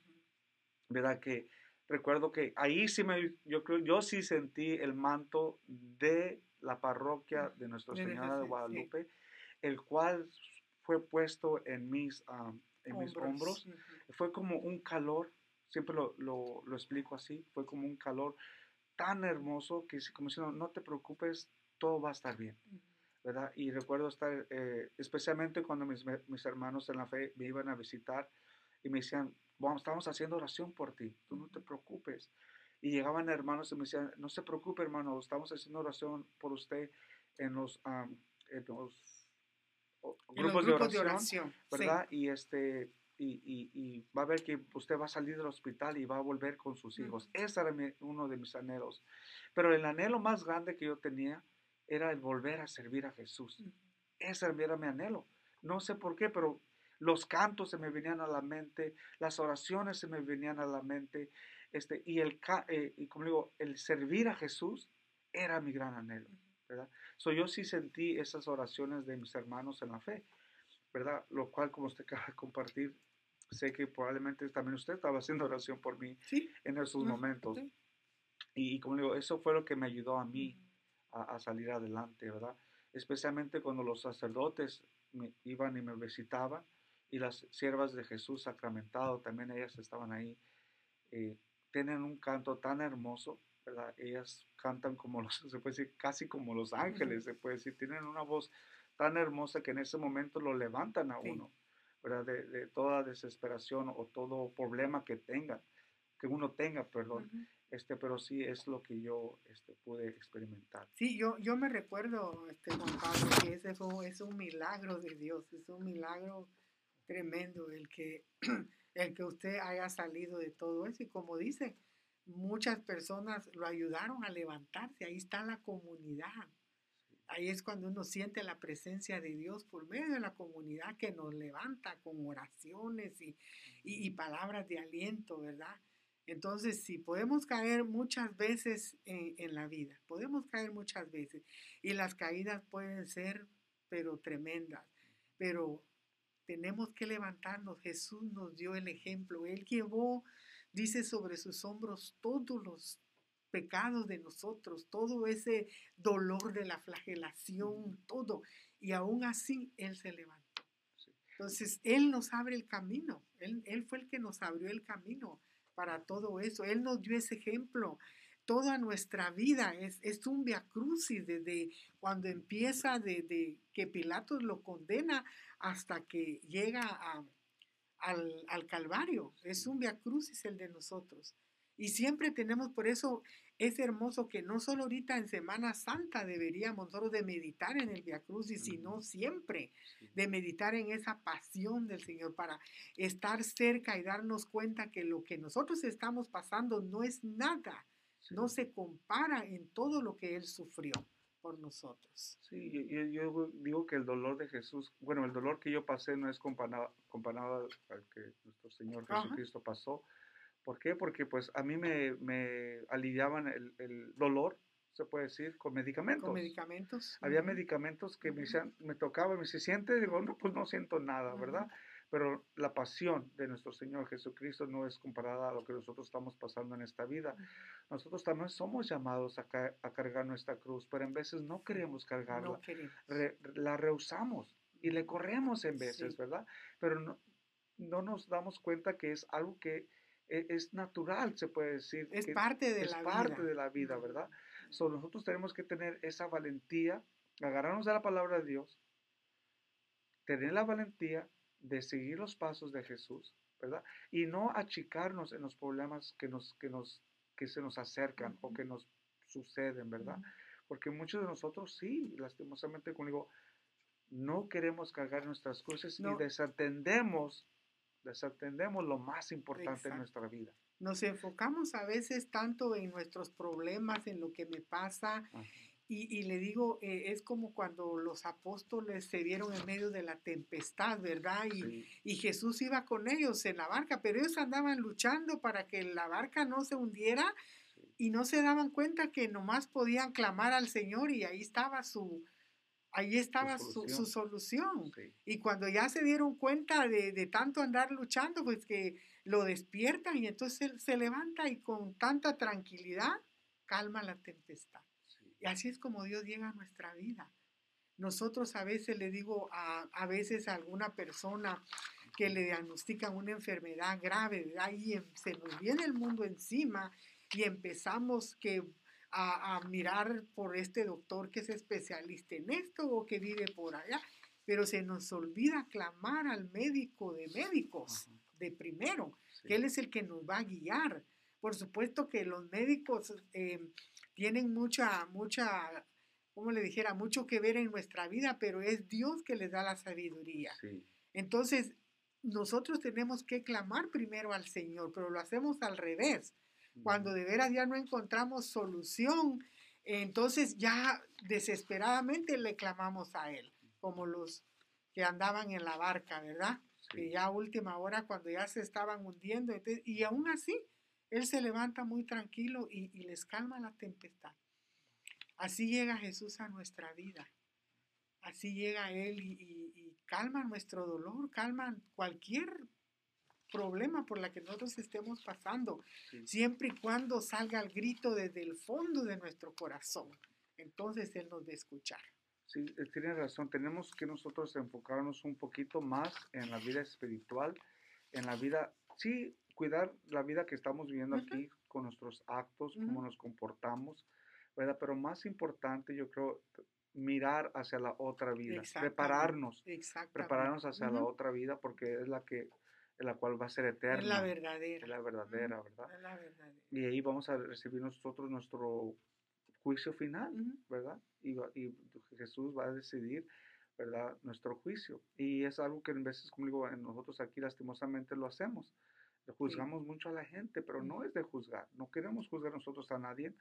¿verdad? Que recuerdo que ahí sí me, yo creo, yo sí sentí el manto de la parroquia de Nuestra Señora de sí. Guadalupe, el cual fue puesto en mis, ah, en mis hombros fue como un calor, siempre lo, lo, lo explico así, fue como un calor tan hermoso que como diciendo, no te preocupes, todo va a estar bien, ¿verdad? Y recuerdo estar, eh, especialmente cuando mis, mis hermanos en la fe me iban a visitar y me decían, vamos, estamos haciendo oración por ti, tú no te preocupes. Y llegaban hermanos y me decían, no se preocupe hermano, estamos haciendo oración por usted en los, am, en los o- En los grupos, de oración oración, sí. ¿verdad? Y este y, y- y va a ver que usted va a salir del hospital y va a volver con sus hijos. Ujú. Ese era mi- uno de mis anhelos. Pero el anhelo más grande que yo tenía era el volver a servir a Jesús. Ujú. Ese era mi anhelo. No sé por qué, pero los cantos se me venían a la mente, las oraciones se me venían a la mente, este, y, el, eh, y como digo, el servir a Jesús era mi gran anhelo, ¿verdad? So, yo sí sentí esas oraciones de mis hermanos en la fe, ¿verdad? Lo cual, como usted acaba de compartir, sé que probablemente también usted estaba haciendo oración por mí Sí. en esos momentos. sí. Y, y como digo, eso fue lo que me ayudó a mí a, a salir adelante, ¿verdad? Especialmente cuando los sacerdotes me iban y me visitaban y las siervas de Jesús sacramentado, también ellas estaban ahí. eh, tienen un canto tan hermoso, ¿verdad? Ellas cantan como los, [LAUGHS] se puede decir, casi como los ángeles, se puede decir, tienen una voz tan hermosa que en ese momento lo levantan a Sí. uno, ¿verdad? De, de toda desesperación o todo problema que tenga, que uno tenga, perdón. Ujú. Este, pero sí es lo que yo este, pude experimentar. Sí, yo, yo me recuerdo, este, Juan Pablo, que ese fue, es un milagro de Dios, es un milagro tremendo el que, [CLEARS THROAT] el que usted haya salido de todo eso. Y como dice, muchas personas lo ayudaron a levantarse, ahí está la comunidad. Ahí es cuando uno siente la presencia de Dios por medio de la comunidad que nos levanta con oraciones y, y- palabras de aliento, ¿verdad? Entonces, si podemos caer muchas veces en, en la vida, podemos caer muchas veces y las caídas pueden ser, pero tremendas, pero tenemos que levantarnos. Jesús nos dio el ejemplo. Él llevó, dice, sobre sus hombros todos los pecados de nosotros, todo ese dolor de la flagelación, todo. Y aún así Él se levantó. Entonces, Él nos abre el camino. Él, él fue el que nos abrió el camino para todo eso. Él nos dio ese ejemplo. Toda nuestra vida es, es un viacrucis desde cuando empieza de, de que Pilatos lo condena hasta que llega a- al, al Calvario. Es un viacrucis el de nosotros. Y siempre tenemos, por eso es hermoso que no solo ahorita en Semana Santa deberíamos nosotros de meditar en el Via Crucis, sino siempre de meditar en esa pasión del Señor para estar cerca y darnos cuenta que lo que nosotros estamos pasando no es nada, Sí. no se compara en todo lo que Él sufrió por nosotros. Sí, yo, yo- digo que el dolor de Jesús, bueno, el dolor que yo pasé no es comparado, comparado al que nuestro Señor Ajá. Jesucristo pasó. ¿Por qué? Porque pues a mí me, me aliviaban el, el dolor, se puede decir, con medicamentos. Con medicamentos. Había medicamentos que me decían, me tocaba, me dice, ¿siente? Digo, no, pues no siento nada. ¿verdad? Pero la pasión de nuestro Señor Jesucristo no es comparada a lo que nosotros estamos pasando en esta vida. Nosotros también somos llamados a, ca- a cargar nuestra cruz, pero en veces no queremos cargarla. No queremos. Re- la rehusamos y le corremos en veces, Sí. ¿verdad? Pero no, no nos damos cuenta que es algo que e- es natural, se puede decir. Es que parte de es la parte vida. de la vida. ¿verdad? So, nosotros tenemos que tener esa valentía, agarrarnos de la palabra de Dios, tener la valentía de seguir los pasos de Jesús, ¿verdad? Y no achicarnos en los problemas que, nos, que, nos, que se nos acercan o que nos suceden, ¿verdad? Porque muchos de nosotros sí, lastimosamente, como digo, no queremos cargar nuestras cruces No. y desatendemos, desatendemos lo más importante en Exacto. nuestra vida. Nos enfocamos a veces tanto en nuestros problemas, en lo que me pasa, Ajá. y, y le digo, eh, es como cuando los apóstoles se vieron en medio de la tempestad, ¿verdad? Y, Sí, y Jesús iba con ellos en la barca, pero ellos andaban luchando para que la barca no se hundiera y no se daban cuenta que nomás podían clamar al Señor y ahí estaba su, ahí estaba su, su solución. sí, Y cuando ya se dieron cuenta de, de tanto andar luchando, pues que lo despiertan y entonces él se levanta y con tanta tranquilidad calma la tempestad. sí. Y así es como Dios llega a nuestra vida. Nosotros a veces le digo a, a veces a alguna persona que le diagnostican una enfermedad grave, ¿verdad? Y em- se nos viene el mundo encima y empezamos que a, a mirar por este doctor que es especialista en esto o que vive por allá, pero se nos olvida clamar al médico de médicos, Ajá. de primero, Sí. que Él es el que nos va a guiar. Por supuesto que los médicos eh, tienen mucha, mucha, como le dijera, mucho que ver en nuestra vida, pero es Dios que les da la sabiduría. Sí, Entonces, nosotros tenemos que clamar primero al Señor, pero lo hacemos al revés. Cuando de veras ya no encontramos solución, entonces ya desesperadamente le clamamos a Él, como los que andaban en la barca, ¿verdad? que sí, ya a última hora cuando ya se estaban hundiendo, entonces- y aún así, Él se levanta muy tranquilo y, y les calma la tempestad. Así llega Jesús a nuestra vida. Así llega Él y, y- y calma nuestro dolor, calma cualquier problema por la que nosotros estemos pasando, sí. siempre y cuando salga el grito desde el fondo de nuestro corazón. Entonces Él nos va a escuchar. Sí, eh, tienes razón. Tenemos que nosotros enfocarnos un poquito más en la vida espiritual, en la vida, sí, cuidar la vida que estamos viviendo Ujú. aquí con nuestros actos, cómo Ujú. nos comportamos, ¿verdad? Pero más importante, yo creo, mirar hacia la otra vida, prepararnos, prepararnos hacia la Ujú. otra vida porque es la que, la cual va a ser eterna. Es la verdadera. es la verdadera, ¿verdad? Es la verdadera. Y ahí vamos a recibir nosotros nuestro juicio final. ¿verdad? Y, y Jesús va a decidir, ¿verdad? Nuestro juicio. Y es algo que en veces, como digo, nosotros aquí lastimosamente lo hacemos. Juzgamos mucho a la gente, pero no es de juzgar. No queremos juzgar nosotros a nadie,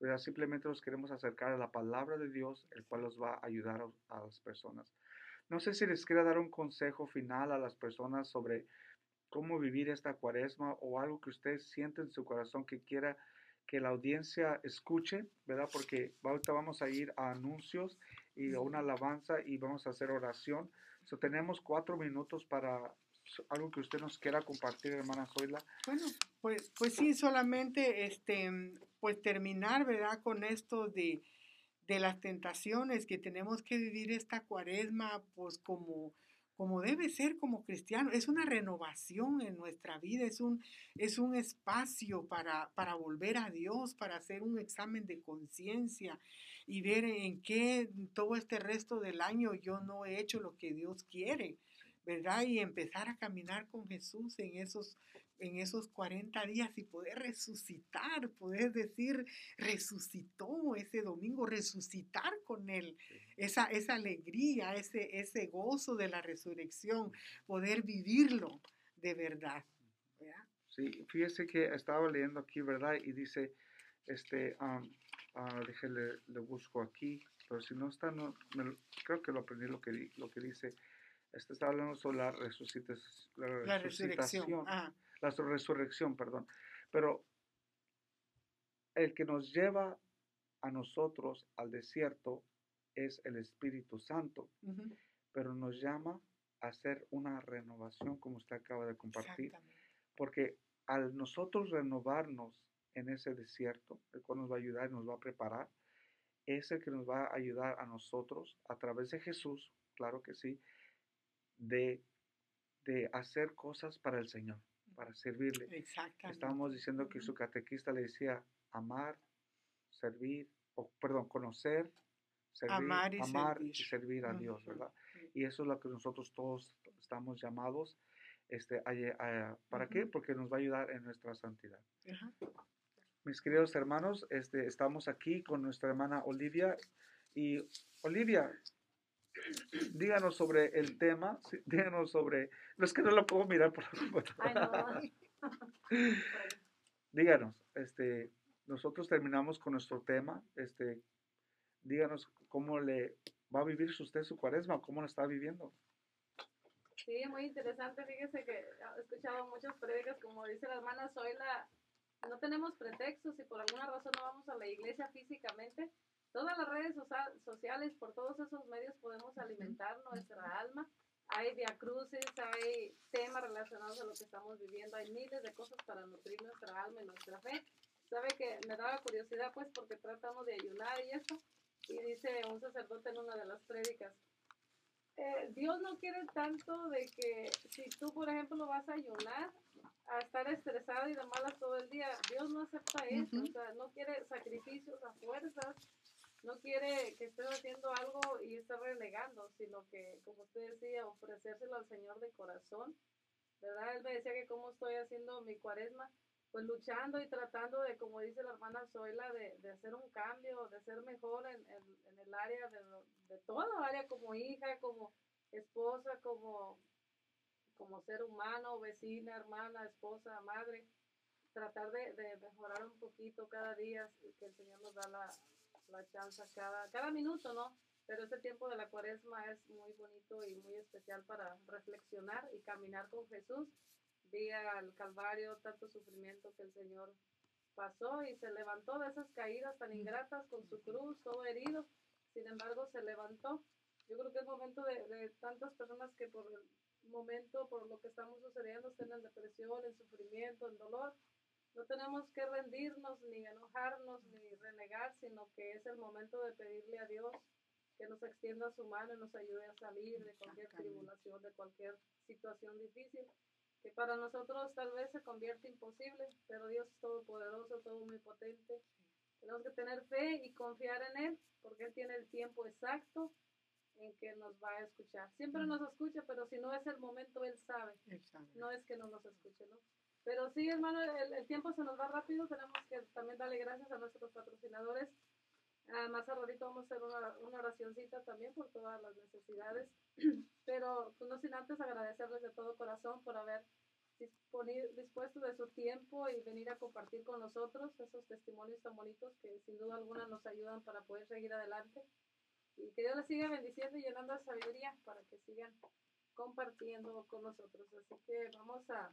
¿verdad? Simplemente nos queremos acercar a la palabra de Dios, el cual nos va a ayudar a, a las personas. No sé si les quiera dar un consejo final a las personas sobre cómo vivir esta cuaresma o algo que usted siente en su corazón que quiera que la audiencia escuche, ¿verdad? Porque ahorita vamos a ir a anuncios y a una alabanza y vamos a hacer oración. So, tenemos cuatro minutos para algo que usted nos quiera compartir, hermana Zoila. Bueno, pues, pues sí, solamente este, pues terminar, ¿verdad? Con esto de, de las tentaciones que tenemos que vivir esta cuaresma, pues como, como debe ser como cristiano. Es una renovación en nuestra vida, es un, es un espacio para, para volver a Dios, para hacer un examen de conciencia y ver en qué todo este resto del año yo no he hecho lo que Dios quiere. ¿Verdad? Y empezar a caminar con Jesús en esos en esos 40 días y poder resucitar, poder decir, resucitó ese domingo, resucitar con Él, esa, esa alegría, ese, ese gozo de la resurrección, poder vivirlo de verdad. ¿verdad? Sí, fíjese que estaba leyendo aquí, ¿verdad? Y dice, este, um, ah, déjele, le busco aquí, pero si no está, no, me creo que lo aprendí lo que, lo que dice. Este está hablando sobre la, resucitas- la resurrección. resucitación. Ah, la su- resurrección, perdón. Pero el que nos lleva a nosotros al desierto es el Espíritu Santo, pero nos llama a hacer una renovación, como usted acaba de compartir, porque al nosotros renovarnos en ese desierto, el cual nos va a ayudar y nos va a preparar, es el que nos va a ayudar a nosotros a través de Jesús, claro que sí, de, de hacer cosas para el Señor, para servirle. Exactamente. Estábamos diciendo que su catequista le decía amar, servir, o perdón, conocer, servir, Amar y servir. servir a Dios. ¿verdad? Y eso es lo que nosotros todos estamos llamados. Este, a ¿Para qué? Porque nos va a ayudar en nuestra santidad. Mis queridos hermanos, este, estamos aquí con nuestra hermana Olivia. Y Olivia, díganos sobre el tema, sí, díganos sobre... No es que no la puedo mirar por la Ay, computadora. no. [LAUGHS] díganos, este, nosotros terminamos con nuestro tema, este, díganos cómo le va a vivir usted su cuaresma, cómo lo está viviendo. Sí, muy interesante. Fíjese que he escuchado muchas prédicas, como dice la hermana Zoila, no tenemos pretextos y por alguna razón no vamos a la iglesia físicamente. Todas las redes socia- sociales, por todos esos medios podemos alimentar nuestra alma. Hay diacrucis, hay temas relacionados a lo que estamos viviendo, hay miles de cosas para nutrir nuestra alma y nuestra fe. Sabe que me daba curiosidad pues porque tratamos de ayunar y esto. Y dice un sacerdote en una de las prédicas, eh, Dios no quiere tanto de que si tú, por ejemplo, vas a ayunar, a estar estresado y de malas todo el día, Dios no acepta eso, Ujú. o sea, no quiere sacrificios a fuerzas, no quiere que estés haciendo algo y estés renegando, sino que, como usted decía, ofrecérselo al Señor de corazón, ¿verdad? Él me decía que cómo estoy haciendo mi cuaresma, pues luchando y tratando de, como dice la hermana Zoila, de, de hacer un cambio, de ser mejor en, en- en el área de, de todo, área como hija, como esposa, como, como ser humano, vecina, hermana, esposa, madre, tratar de, de mejorar un poquito cada día, que el Señor nos da la, la chance cada, cada minuto, ¿no? Pero ese tiempo de la cuaresma es muy bonito y muy especial para reflexionar y caminar con Jesús. Vi al Calvario tanto sufrimiento que el Señor pasó y se levantó de esas caídas tan ingratas con su cruz, todo herido. Sin embargo, se levantó. Yo creo que es momento de, de tantas personas que por el momento, por lo que estamos sucediendo, estén en depresión, en sufrimiento, en dolor. No tenemos que rendirnos, ni enojarnos, ni renegar, sino que es el momento de pedirle a Dios que nos extienda su mano y nos ayude a salir de cualquier tribulación, de cualquier situación difícil, que para nosotros tal vez se convierte imposible, pero Dios es todopoderoso, todo omnipotente. Tenemos que tener fe y confiar en Él, porque Él tiene el tiempo exacto en que nos va a escuchar. Siempre nos escucha, pero si no es el momento, Él sabe. Él sabe. No es que no nos escuche, ¿no? Pero sí, hermano, el, el tiempo se nos va rápido. Tenemos que también darle gracias a nuestros patrocinadores. Ah, más ratito vamos a hacer una, una oracioncita también por todas las necesidades. [CLEARS THROAT] Pero pues, no sin antes agradecerles de todo corazón por haber dispuesto de su tiempo y venir a compartir con nosotros esos testimonios tan bonitos que sin duda alguna nos ayudan para poder seguir adelante. Y que Dios les siga bendiciendo y llenando de sabiduría para que sigan compartiendo con nosotros. Así que vamos a